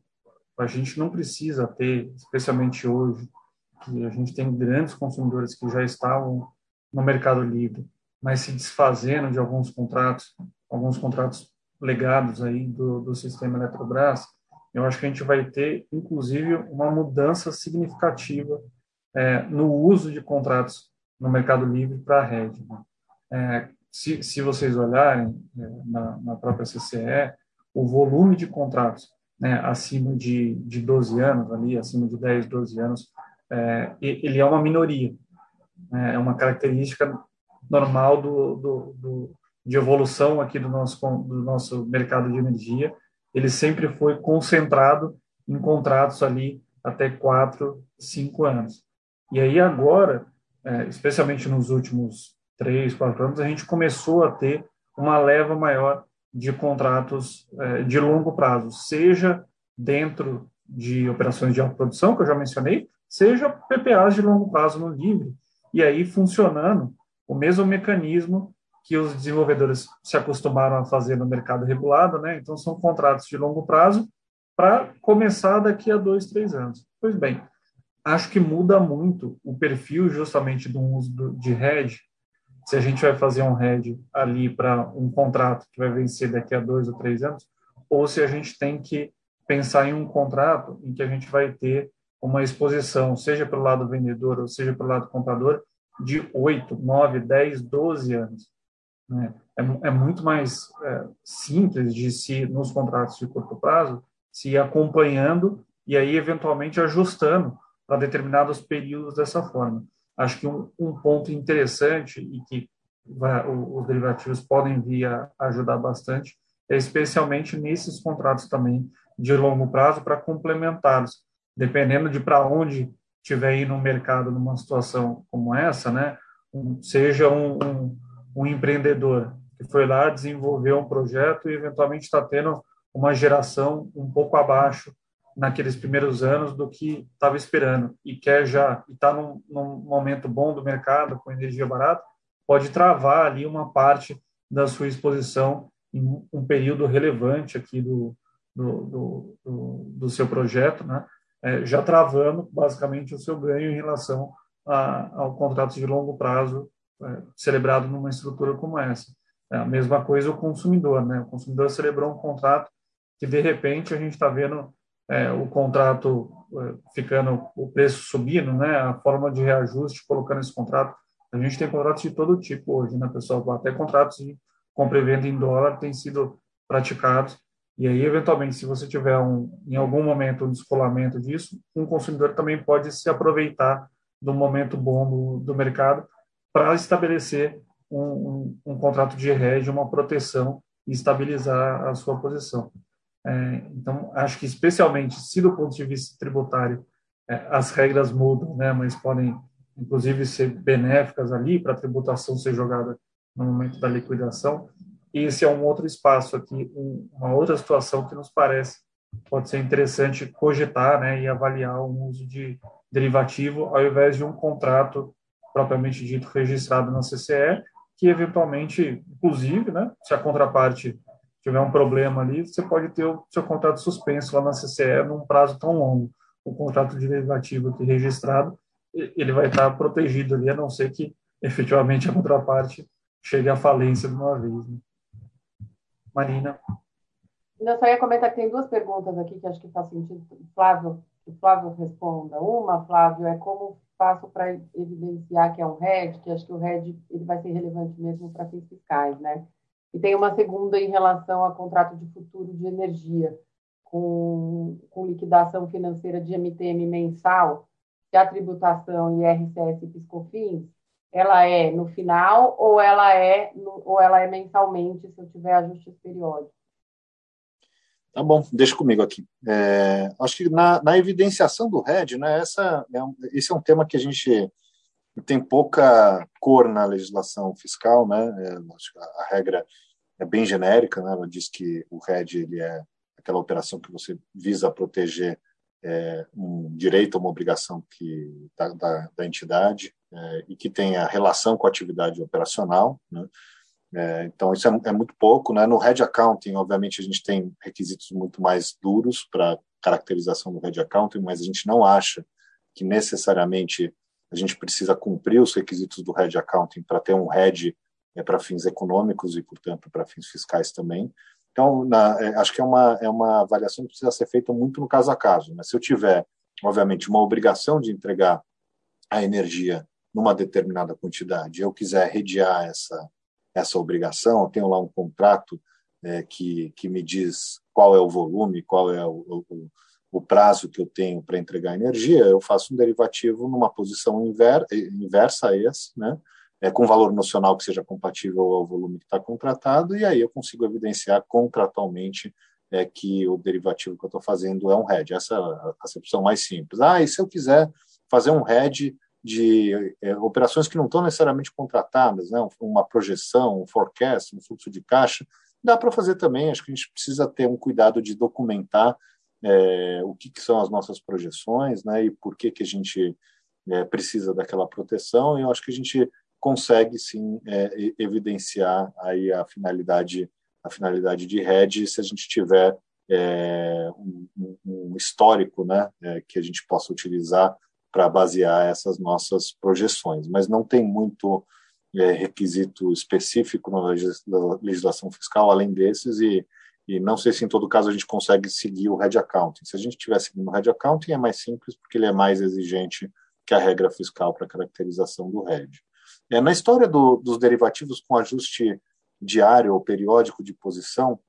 a gente não precisa ter, especialmente hoje, que a gente tem grandes consumidores que já estavam no mercado livre, mas se desfazendo de alguns contratos, alguns contratos legados aí do, do sistema Eletrobras, eu acho que a gente vai ter, inclusive, uma mudança significativa é, no uso de contratos no mercado livre para a rede. Né? É, se, se vocês olharem é, na, na, própria CCE, o volume de contratos né, acima de, de 12 anos, ali, acima de 10, 12 anos, é, ele é uma minoria. Né? É uma característica normal do, do, do, de evolução aqui do nosso, do nosso mercado de energia. Ele sempre foi concentrado em contratos ali até 4, 5 anos. E aí agora, é, especialmente nos últimos três, quatro anos, a gente começou a ter uma leva maior de contratos é, de longo prazo, seja dentro de operações de autoprodução, que eu já mencionei, seja PPAs de longo prazo no livre, e aí funcionando o mesmo mecanismo que os desenvolvedores se acostumaram a fazer no mercado regulado, né? Então, são contratos de longo prazo para começar daqui a dois, três anos. Pois bem, acho que muda muito o perfil justamente do uso de hedge se a gente vai fazer um hedge ali para um contrato que vai vencer daqui a dois ou três anos, ou se a gente tem que pensar em um contrato em que a gente vai ter uma exposição, seja pelo lado vendedor ou seja pelo lado comprador, de 8, 9, 10, 12 anos. Né? É, é, muito mais é, simples de se, nos contratos de curto prazo, se ir acompanhando e aí, eventualmente, ajustando para determinados períodos dessa forma. Acho que um, um ponto interessante e que vai, os derivativos podem vir a ajudar bastante é especialmente nesses contratos também de longo prazo para complementá-los. Dependendo de para onde tiver indo no mercado numa situação como essa, né, um, seja um, um, um empreendedor que foi lá desenvolver um projeto e eventualmente está tendo uma geração um pouco abaixo naqueles primeiros anos do que estava esperando e quer já está num, num, momento bom do mercado com energia barata pode travar ali uma parte da sua exposição em um período relevante aqui do do, do, do seu projeto, né? É, já travando basicamente o seu ganho em relação a, ao contrato de longo prazo é, celebrado numa estrutura como essa. É a mesma coisa o consumidor, né? O consumidor celebrou um contrato que de repente a gente está vendo é, o contrato é, ficando, o preço subindo, né, a forma de reajuste colocando esse contrato. A gente tem contratos de todo tipo hoje, né, pessoal? Até contratos de compra e venda em dólar têm sido praticados. E aí, eventualmente, se você tiver um, em algum momento um descolamento disso, um consumidor também pode se aproveitar do momento bom do, do mercado para estabelecer um, um, um, contrato de hedge, uma proteção e estabilizar a sua posição. É, então, acho que especialmente se do ponto de vista tributário é, as regras mudam, né, mas podem inclusive ser benéficas ali para a tributação ser jogada no momento da liquidação. E esse é um outro espaço aqui, um, uma outra situação que nos parece pode ser interessante cogitar né, e avaliar o uso de derivativo ao invés de um contrato propriamente dito registrado na CCE, que eventualmente, inclusive, né, se a contraparte tiver um problema ali, você pode ter o seu contrato suspenso lá na CCE num prazo tão longo. O contrato de derivativo aqui registrado, ele vai estar protegido ali, a não ser que efetivamente a contraparte chegue à falência de uma vez. Né? Marina. Eu só ia comentar que tem duas perguntas aqui que acho que faz sentido. Flávio, que Flávio responda. Uma, Flávio, é como faço para evidenciar que é um RED, que acho que o RED ele vai ser relevante mesmo para fins fiscais, né? E tem uma segunda em relação a contrato de futuro de energia, com, com liquidação financeira de MTM mensal, que a tributação IRCS e PiscoFins, ela é no final ou ela é no, ou ela é mensalmente se eu tiver ajustes periódicos? Tá bom, deixa comigo aqui. É, acho que na, na, evidenciação do RED, né, essa é um, esse é um tema que a gente tem pouca cor na legislação fiscal, né? É, a regra é bem genérica, né? Ela diz que o RED ele é aquela operação que você visa proteger é, um direito ou uma obrigação que da, da, da entidade é, e que tenha relação com a atividade operacional. Né? É, então, isso é, é, muito pouco. Né? No Red Accounting, obviamente, a gente tem requisitos muito mais duros para caracterização do Red Accounting, mas a gente não acha que necessariamente a gente precisa cumprir os requisitos do Red Accounting para ter um Red é, para fins econômicos e, portanto, para fins fiscais também. Então, na, é, acho que é uma, é uma avaliação que precisa ser feita muito no caso a caso. Né? Se eu tiver, obviamente, uma obrigação de entregar a energia numa determinada quantidade, eu quiser redear essa, essa obrigação, eu tenho lá um contrato é, que, que me diz qual é o volume, qual é o, o, o prazo que eu tenho para entregar energia, eu faço um derivativo numa posição inver, inversa a esse, né? É, com valor nocional que seja compatível ao volume que está contratado, e aí eu consigo evidenciar contratualmente é, que o derivativo que eu estou fazendo é um hedge. Essa é a acepção mais simples. Ah, e se eu quiser fazer um hedge de é, operações que não estão necessariamente contratadas, né? uma projeção, um forecast, um fluxo de caixa, dá para fazer também. Acho que a gente precisa ter um cuidado de documentar é, o que, que, são as nossas projeções né? e por que, que a gente é, precisa daquela proteção. E eu acho que a gente consegue sim é, evidenciar aí a finalidade a finalidade de rede se a gente tiver é, um, um, histórico né, é, que a gente possa utilizar para basear essas nossas projeções. Mas não tem muito é, requisito específico na legislação fiscal além desses e, e não sei se em todo caso a gente consegue seguir o Red Accounting. Se a gente estiver seguindo o Red Accounting é mais simples porque ele é mais exigente que a regra fiscal para caracterização do Red. É, na história do, dos derivativos com ajuste diário ou periódico de posição,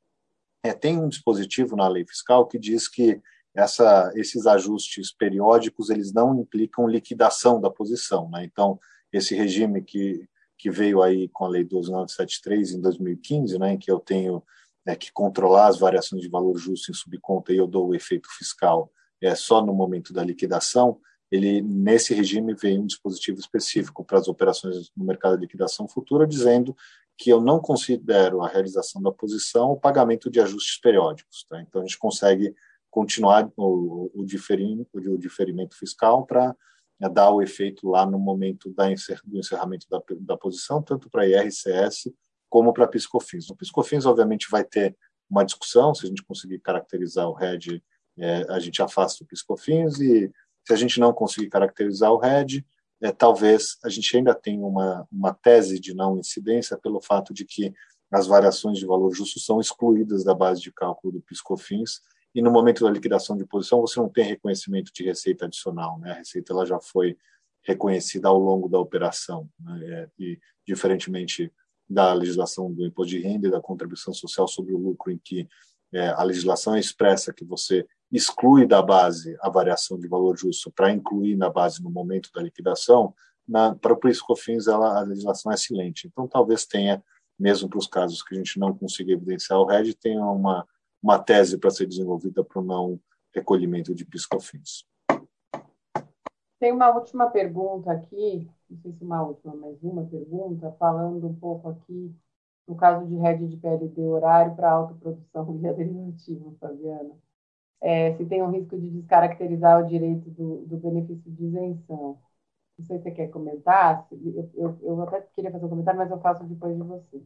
é, tem um dispositivo na lei fiscal que diz que essa, esses ajustes periódicos eles não implicam liquidação da posição. Né? Então, esse regime que, que veio aí com a lei 12973 em 2015, né, em que eu tenho é, que controlar as variações de valor justo em subconta e eu dou o efeito fiscal é, só no momento da liquidação, ele nesse regime veio um dispositivo específico para as operações no mercado de liquidação futura, dizendo que eu não considero a realização da posição o pagamento de ajustes periódicos. Tá? Então, a gente consegue continuar o, o, diferimento, o diferimento fiscal para né, dar o efeito lá no momento da encer, do encerramento da, da posição, tanto para IRCS como para PiscoFins. O PiscoFins, obviamente, vai ter uma discussão, se a gente conseguir caracterizar o RED, é, a gente afasta o PiscoFins e se a gente não conseguir caracterizar o RED, é, talvez a gente ainda tenha uma, uma tese de não incidência pelo fato de que as variações de valor justo são excluídas da base de cálculo do PiscoFins e no momento da liquidação de posição você não tem reconhecimento de receita adicional, né? A receita ela já foi reconhecida ao longo da operação, né? É, e diferentemente da legislação do imposto de renda e da contribuição social sobre o lucro, em que é, a legislação é expressa que você exclui da base a variação de valor justo para incluir na base no momento da liquidação, na, para o PIS/COFINS a legislação é silente. Então, talvez tenha, mesmo para os casos que a gente não consiga evidenciar o RED, tenha uma, uma tese para ser desenvolvida para o não recolhimento de PIS/COFINS. Tem uma última pergunta aqui, não sei se uma última, mas uma pergunta, falando um pouco aqui no caso de rede de PLD horário para autoprodução *laughs* via derivativo, Fabiana é, se tem um risco de descaracterizar o direito do, do benefício de isenção. Não sei se você quer comentar, eu, eu, eu até queria fazer um comentário, mas eu faço depois de você.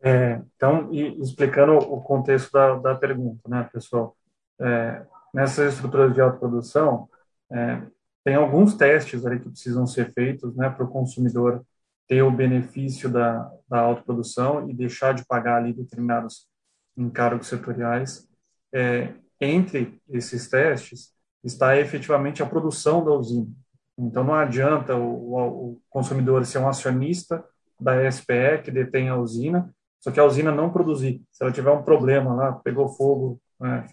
É, então, explicando o contexto da, da pergunta, né, pessoal? É, nessas estruturas de autoprodução, é, tem alguns testes ali que precisam ser feitos né, para o consumidor ter o benefício da, da autoprodução e deixar de pagar ali determinados encargos setoriais. É, entre esses testes está efetivamente a produção da usina. Então, não adianta o, o consumidor ser um acionista da SPE que detém a usina, só que a usina não produzir. Se ela tiver um problema lá, pegou fogo, né,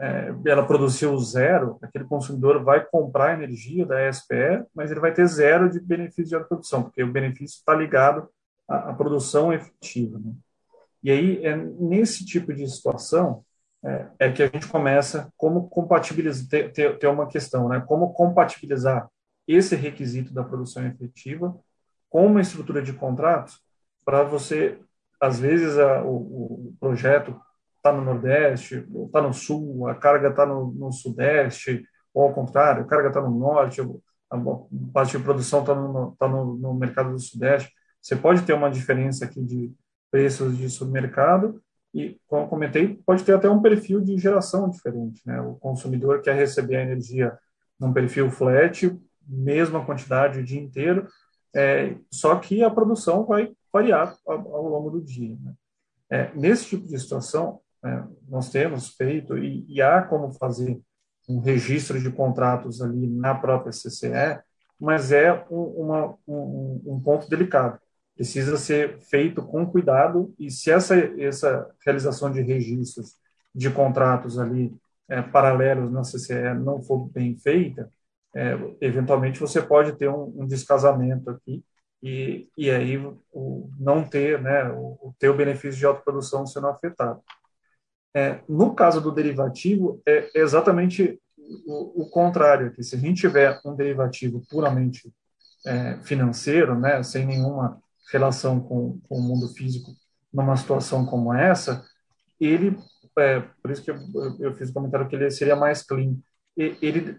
é, ela produziu zero, aquele consumidor vai comprar energia da SPE, mas ele vai ter zero de benefício de produção, porque o benefício está ligado à, à, produção efetiva. Né? E aí, é nesse tipo de situação, é, é que a gente começa como compatibilizar, ter, ter, ter, uma questão, né? Como compatibilizar esse requisito da produção efetiva com uma estrutura de contratos para você, às vezes, a, o, o, projeto está no Nordeste, está no Sul, a carga está no, no, Sudeste, ou ao contrário, a carga está no Norte, a parte de produção está no, tá no, no mercado do Sudeste. Você pode ter uma diferença aqui de preços de submercado e, como comentei, pode ter até um perfil de geração diferente. Né? O consumidor quer receber a energia num perfil flat, mesma quantidade o dia inteiro, é, só que a produção vai variar ao, ao longo do dia. Né? É, nesse tipo de situação, é, nós temos feito e, e, há como fazer um registro de contratos ali na própria CCE, mas é um, uma, um, um ponto delicado. Precisa ser feito com cuidado e se essa, essa realização de registros de contratos ali é, paralelos na CCE não for bem feita, é, eventualmente você pode ter um, um descasamento aqui e, e aí o, não ter, né, o, ter o benefício de autoprodução sendo afetado. É, no caso do derivativo, é exatamente o, o, contrário, que se a gente tiver um derivativo puramente é, financeiro, né, sem nenhuma relação com, com, o mundo físico, numa situação como essa, ele, é, por isso que eu, eu, fiz o comentário que ele seria mais clean, ele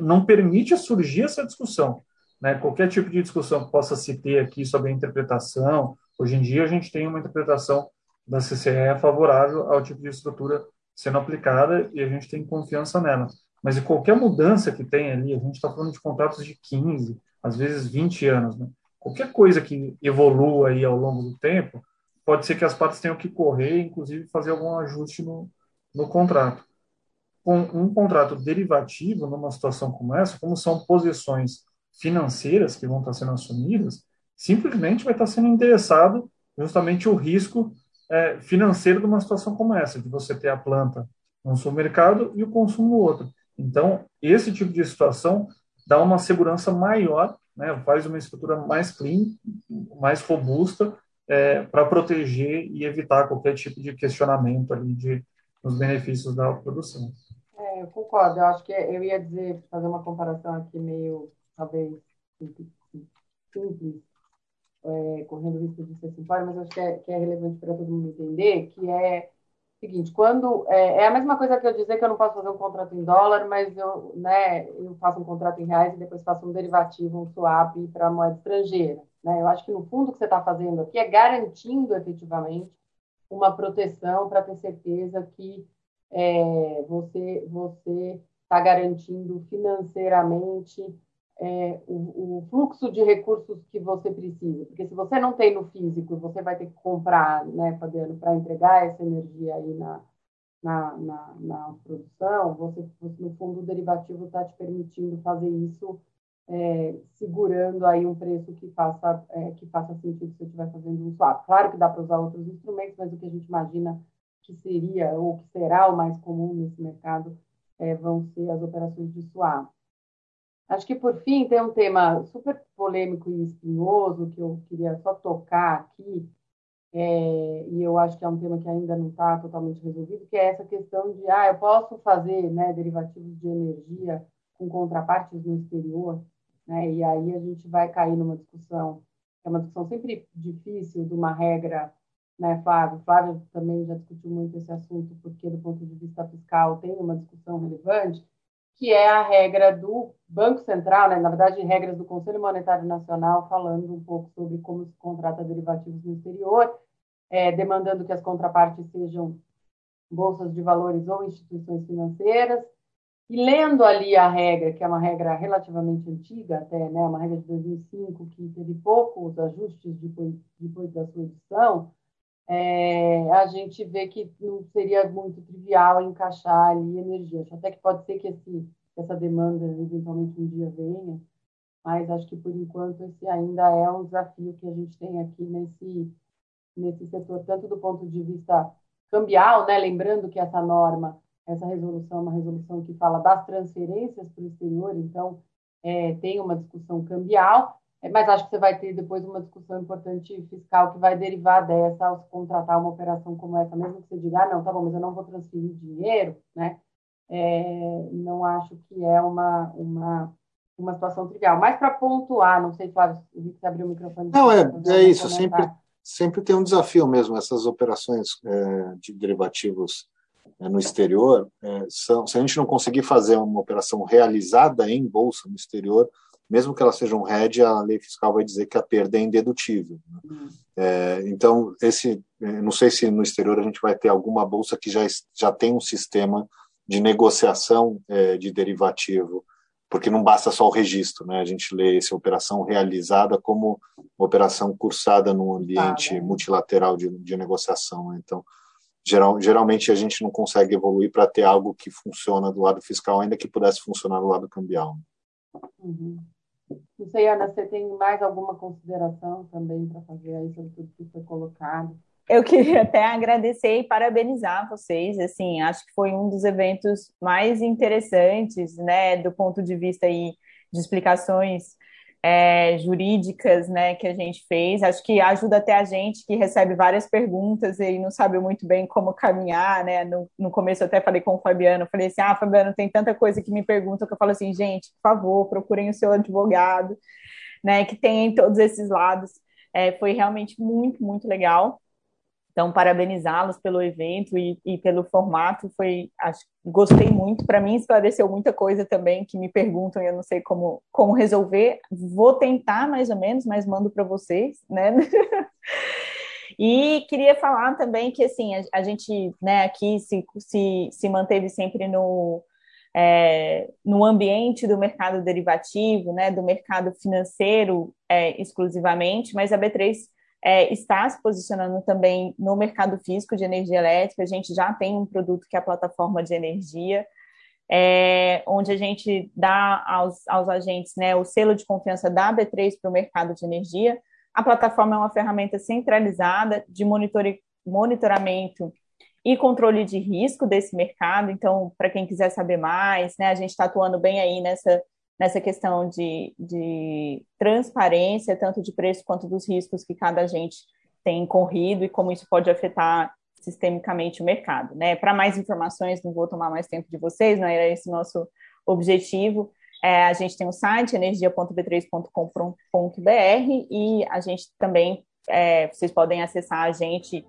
não permite surgir essa discussão. Né? Qualquer tipo de discussão que possa se ter aqui sobre a interpretação, hoje em dia a gente tem uma interpretação da CCE favorável ao tipo de estrutura sendo aplicada e a gente tem confiança nela. Mas em qualquer mudança que tem ali, a gente está falando de contratos de 15, às vezes 20 anos. Né? Qualquer coisa que evolua aí ao longo do tempo, pode ser que as partes tenham que correr, inclusive fazer algum ajuste no, no contrato. Com um contrato derivativo, numa situação como essa, como são posições financeiras que vão estar sendo assumidas, simplesmente vai estar sendo interessado justamente o risco é, financeiro de uma situação como essa, de você ter a planta no seu mercado e o consumo no outro. Então, esse tipo de situação dá uma segurança maior, né, faz uma estrutura mais clean, mais robusta, é, para proteger e evitar qualquer tipo de questionamento ali de, dos benefícios da produção. É, eu concordo, eu acho que eu ia dizer, fazer uma comparação aqui meio talvez simples, é, correndo risco de ser simplório, mas acho que é, que é relevante para todo mundo entender, que é seguinte, quando é, é, a mesma coisa que eu dizer que eu não posso fazer um contrato em dólar, mas eu, né, eu faço um contrato em reais e depois faço um derivativo, um swap para moeda estrangeira. Né? Eu acho que no fundo o que você está fazendo aqui é garantindo efetivamente uma proteção para ter certeza que é, você você está garantindo financeiramente é, o, o, fluxo de recursos que você precisa. Porque se você não tem no físico, você vai ter que comprar, né, Fabiano, para entregar essa energia aí na, na, na, na produção, você, no fundo, o derivativo está te permitindo fazer isso é, segurando aí um preço que faça, é, que faça sentido se você estiver fazendo um swap. Claro que dá para usar outros instrumentos, mas o que a gente imagina que seria ou que será o mais comum nesse mercado é, vão ser as operações de swap. Acho que, por fim, tem um tema super polêmico e espinhoso que eu queria só tocar aqui, é, e eu acho que é um tema que ainda não está totalmente resolvido, que é essa questão de, ah, eu posso fazer né, derivativos de energia com contrapartes no exterior, né, e aí a gente vai cair numa discussão, que é uma discussão sempre difícil, de uma regra, né, Flávio? Flávio também já discutiu muito esse assunto, porque do ponto de vista fiscal tem uma discussão relevante, que é a regra do Banco Central, né, na verdade, regras do Conselho Monetário Nacional, falando um pouco sobre como se contrata derivativos no exterior, é, demandando que as contrapartes sejam bolsas de valores ou instituições financeiras, e lendo ali a regra, que é uma regra relativamente antiga, até, né, uma regra de 2005, que teve poucos ajustes depois, depois da sua edição, é, a gente vê que não seria muito trivial encaixar ali energia. Acho até que pode ser que esse, essa demanda eventualmente um dia venha, mas acho que por enquanto esse ainda é um desafio que a gente tem aqui nesse, nesse setor, tanto do ponto de vista cambial, né? lembrando que essa norma, essa resolução é uma resolução que fala das transferências para o exterior, então é, tem uma discussão cambial, mas acho que você vai ter depois uma discussão importante fiscal que vai derivar dessa ao se contratar uma operação como essa, mesmo que você diga, ah, não, tá bom, mas eu não vou transferir dinheiro, né? É, não acho que é uma, uma, uma situação trivial. Mas para pontuar, não sei, Flávio, vi que você abriu o microfone. Não, é, é isso, sempre, sempre tem um desafio mesmo. Essas operações é, de derivativos é, no exterior, é, são, se a gente não conseguir fazer uma operação realizada em bolsa no exterior, mesmo que ela seja um hedge, a lei fiscal vai dizer que a perda é indedutível. Né? Uhum. É, então, esse, é, não sei se no exterior a gente vai ter alguma bolsa que já, já tem um sistema de negociação é, de derivativo, porque não basta só o registro, né? A gente lê essa operação realizada como operação cursada num ambiente ah, multilateral de, de negociação. Né? Então, geral, geralmente a gente não consegue evoluir para ter algo que funciona do lado fiscal, ainda que pudesse funcionar do lado cambial. Uhum. Não sei, Ana, você tem mais alguma consideração também para fazer aí sobre tudo que foi colocado? Eu queria *laughs* até agradecer e parabenizar vocês, assim, acho que foi um dos eventos mais interessantes, né, do ponto de vista aí de explicações é, jurídicas, né, que a gente fez. Acho que ajuda até a gente que recebe várias perguntas e não sabe muito bem como caminhar, né. No, no começo eu até falei com o Fabiano, falei assim, ah, Fabiano, tem tanta coisa que me perguntam que eu falo assim, gente, por favor, procurem o seu advogado, né, que tem todos esses lados. É, foi realmente muito, muito legal. Então, parabenizá-los pelo evento e, e, pelo formato, foi, acho, gostei muito. Para mim, esclareceu muita coisa também que me perguntam e eu não sei como, como resolver. Vou tentar mais ou menos, mas mando para vocês, né? *laughs* e queria falar também que, assim, a, a gente, né, aqui se, se, se manteve sempre no, é, no ambiente do mercado derivativo, né, do mercado financeiro é, exclusivamente, mas a B3 é, está se posicionando também no mercado físico de energia elétrica. A gente já tem um produto que é a plataforma de energia, é, onde a gente dá aos, aos agentes né, o selo de confiança da B3 para o mercado de energia. A plataforma é uma ferramenta centralizada de monitoramento e controle de risco desse mercado. Então, para quem quiser saber mais, né, a gente está atuando bem aí nessa nessa questão de, de transparência, tanto de preço quanto dos riscos que cada agente tem corrido e como isso pode afetar sistemicamente o mercado. Né? Para mais informações, não vou tomar mais tempo de vocês, não era esse nosso objetivo. É, a gente tem o site energia.b3.com.br e a gente também, é, vocês podem acessar a gente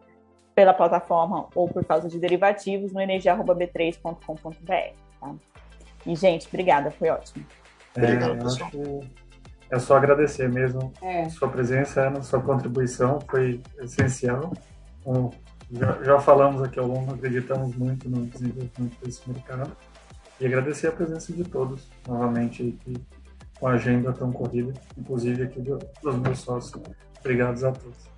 pela plataforma ou por causa de derivativos no energia.b3.com.br. Tá? E, gente, obrigada, foi ótimo. Obrigado, é, pessoal. É só agradecer mesmo é. sua presença, Ana, sua contribuição foi essencial. Como já, já falamos aqui ao longo, acreditamos muito no desenvolvimento desse mercado. E agradecer a presença de todos, novamente, aqui, com a agenda tão corrida, inclusive aqui do, dos meus sócios. Obrigados a todos.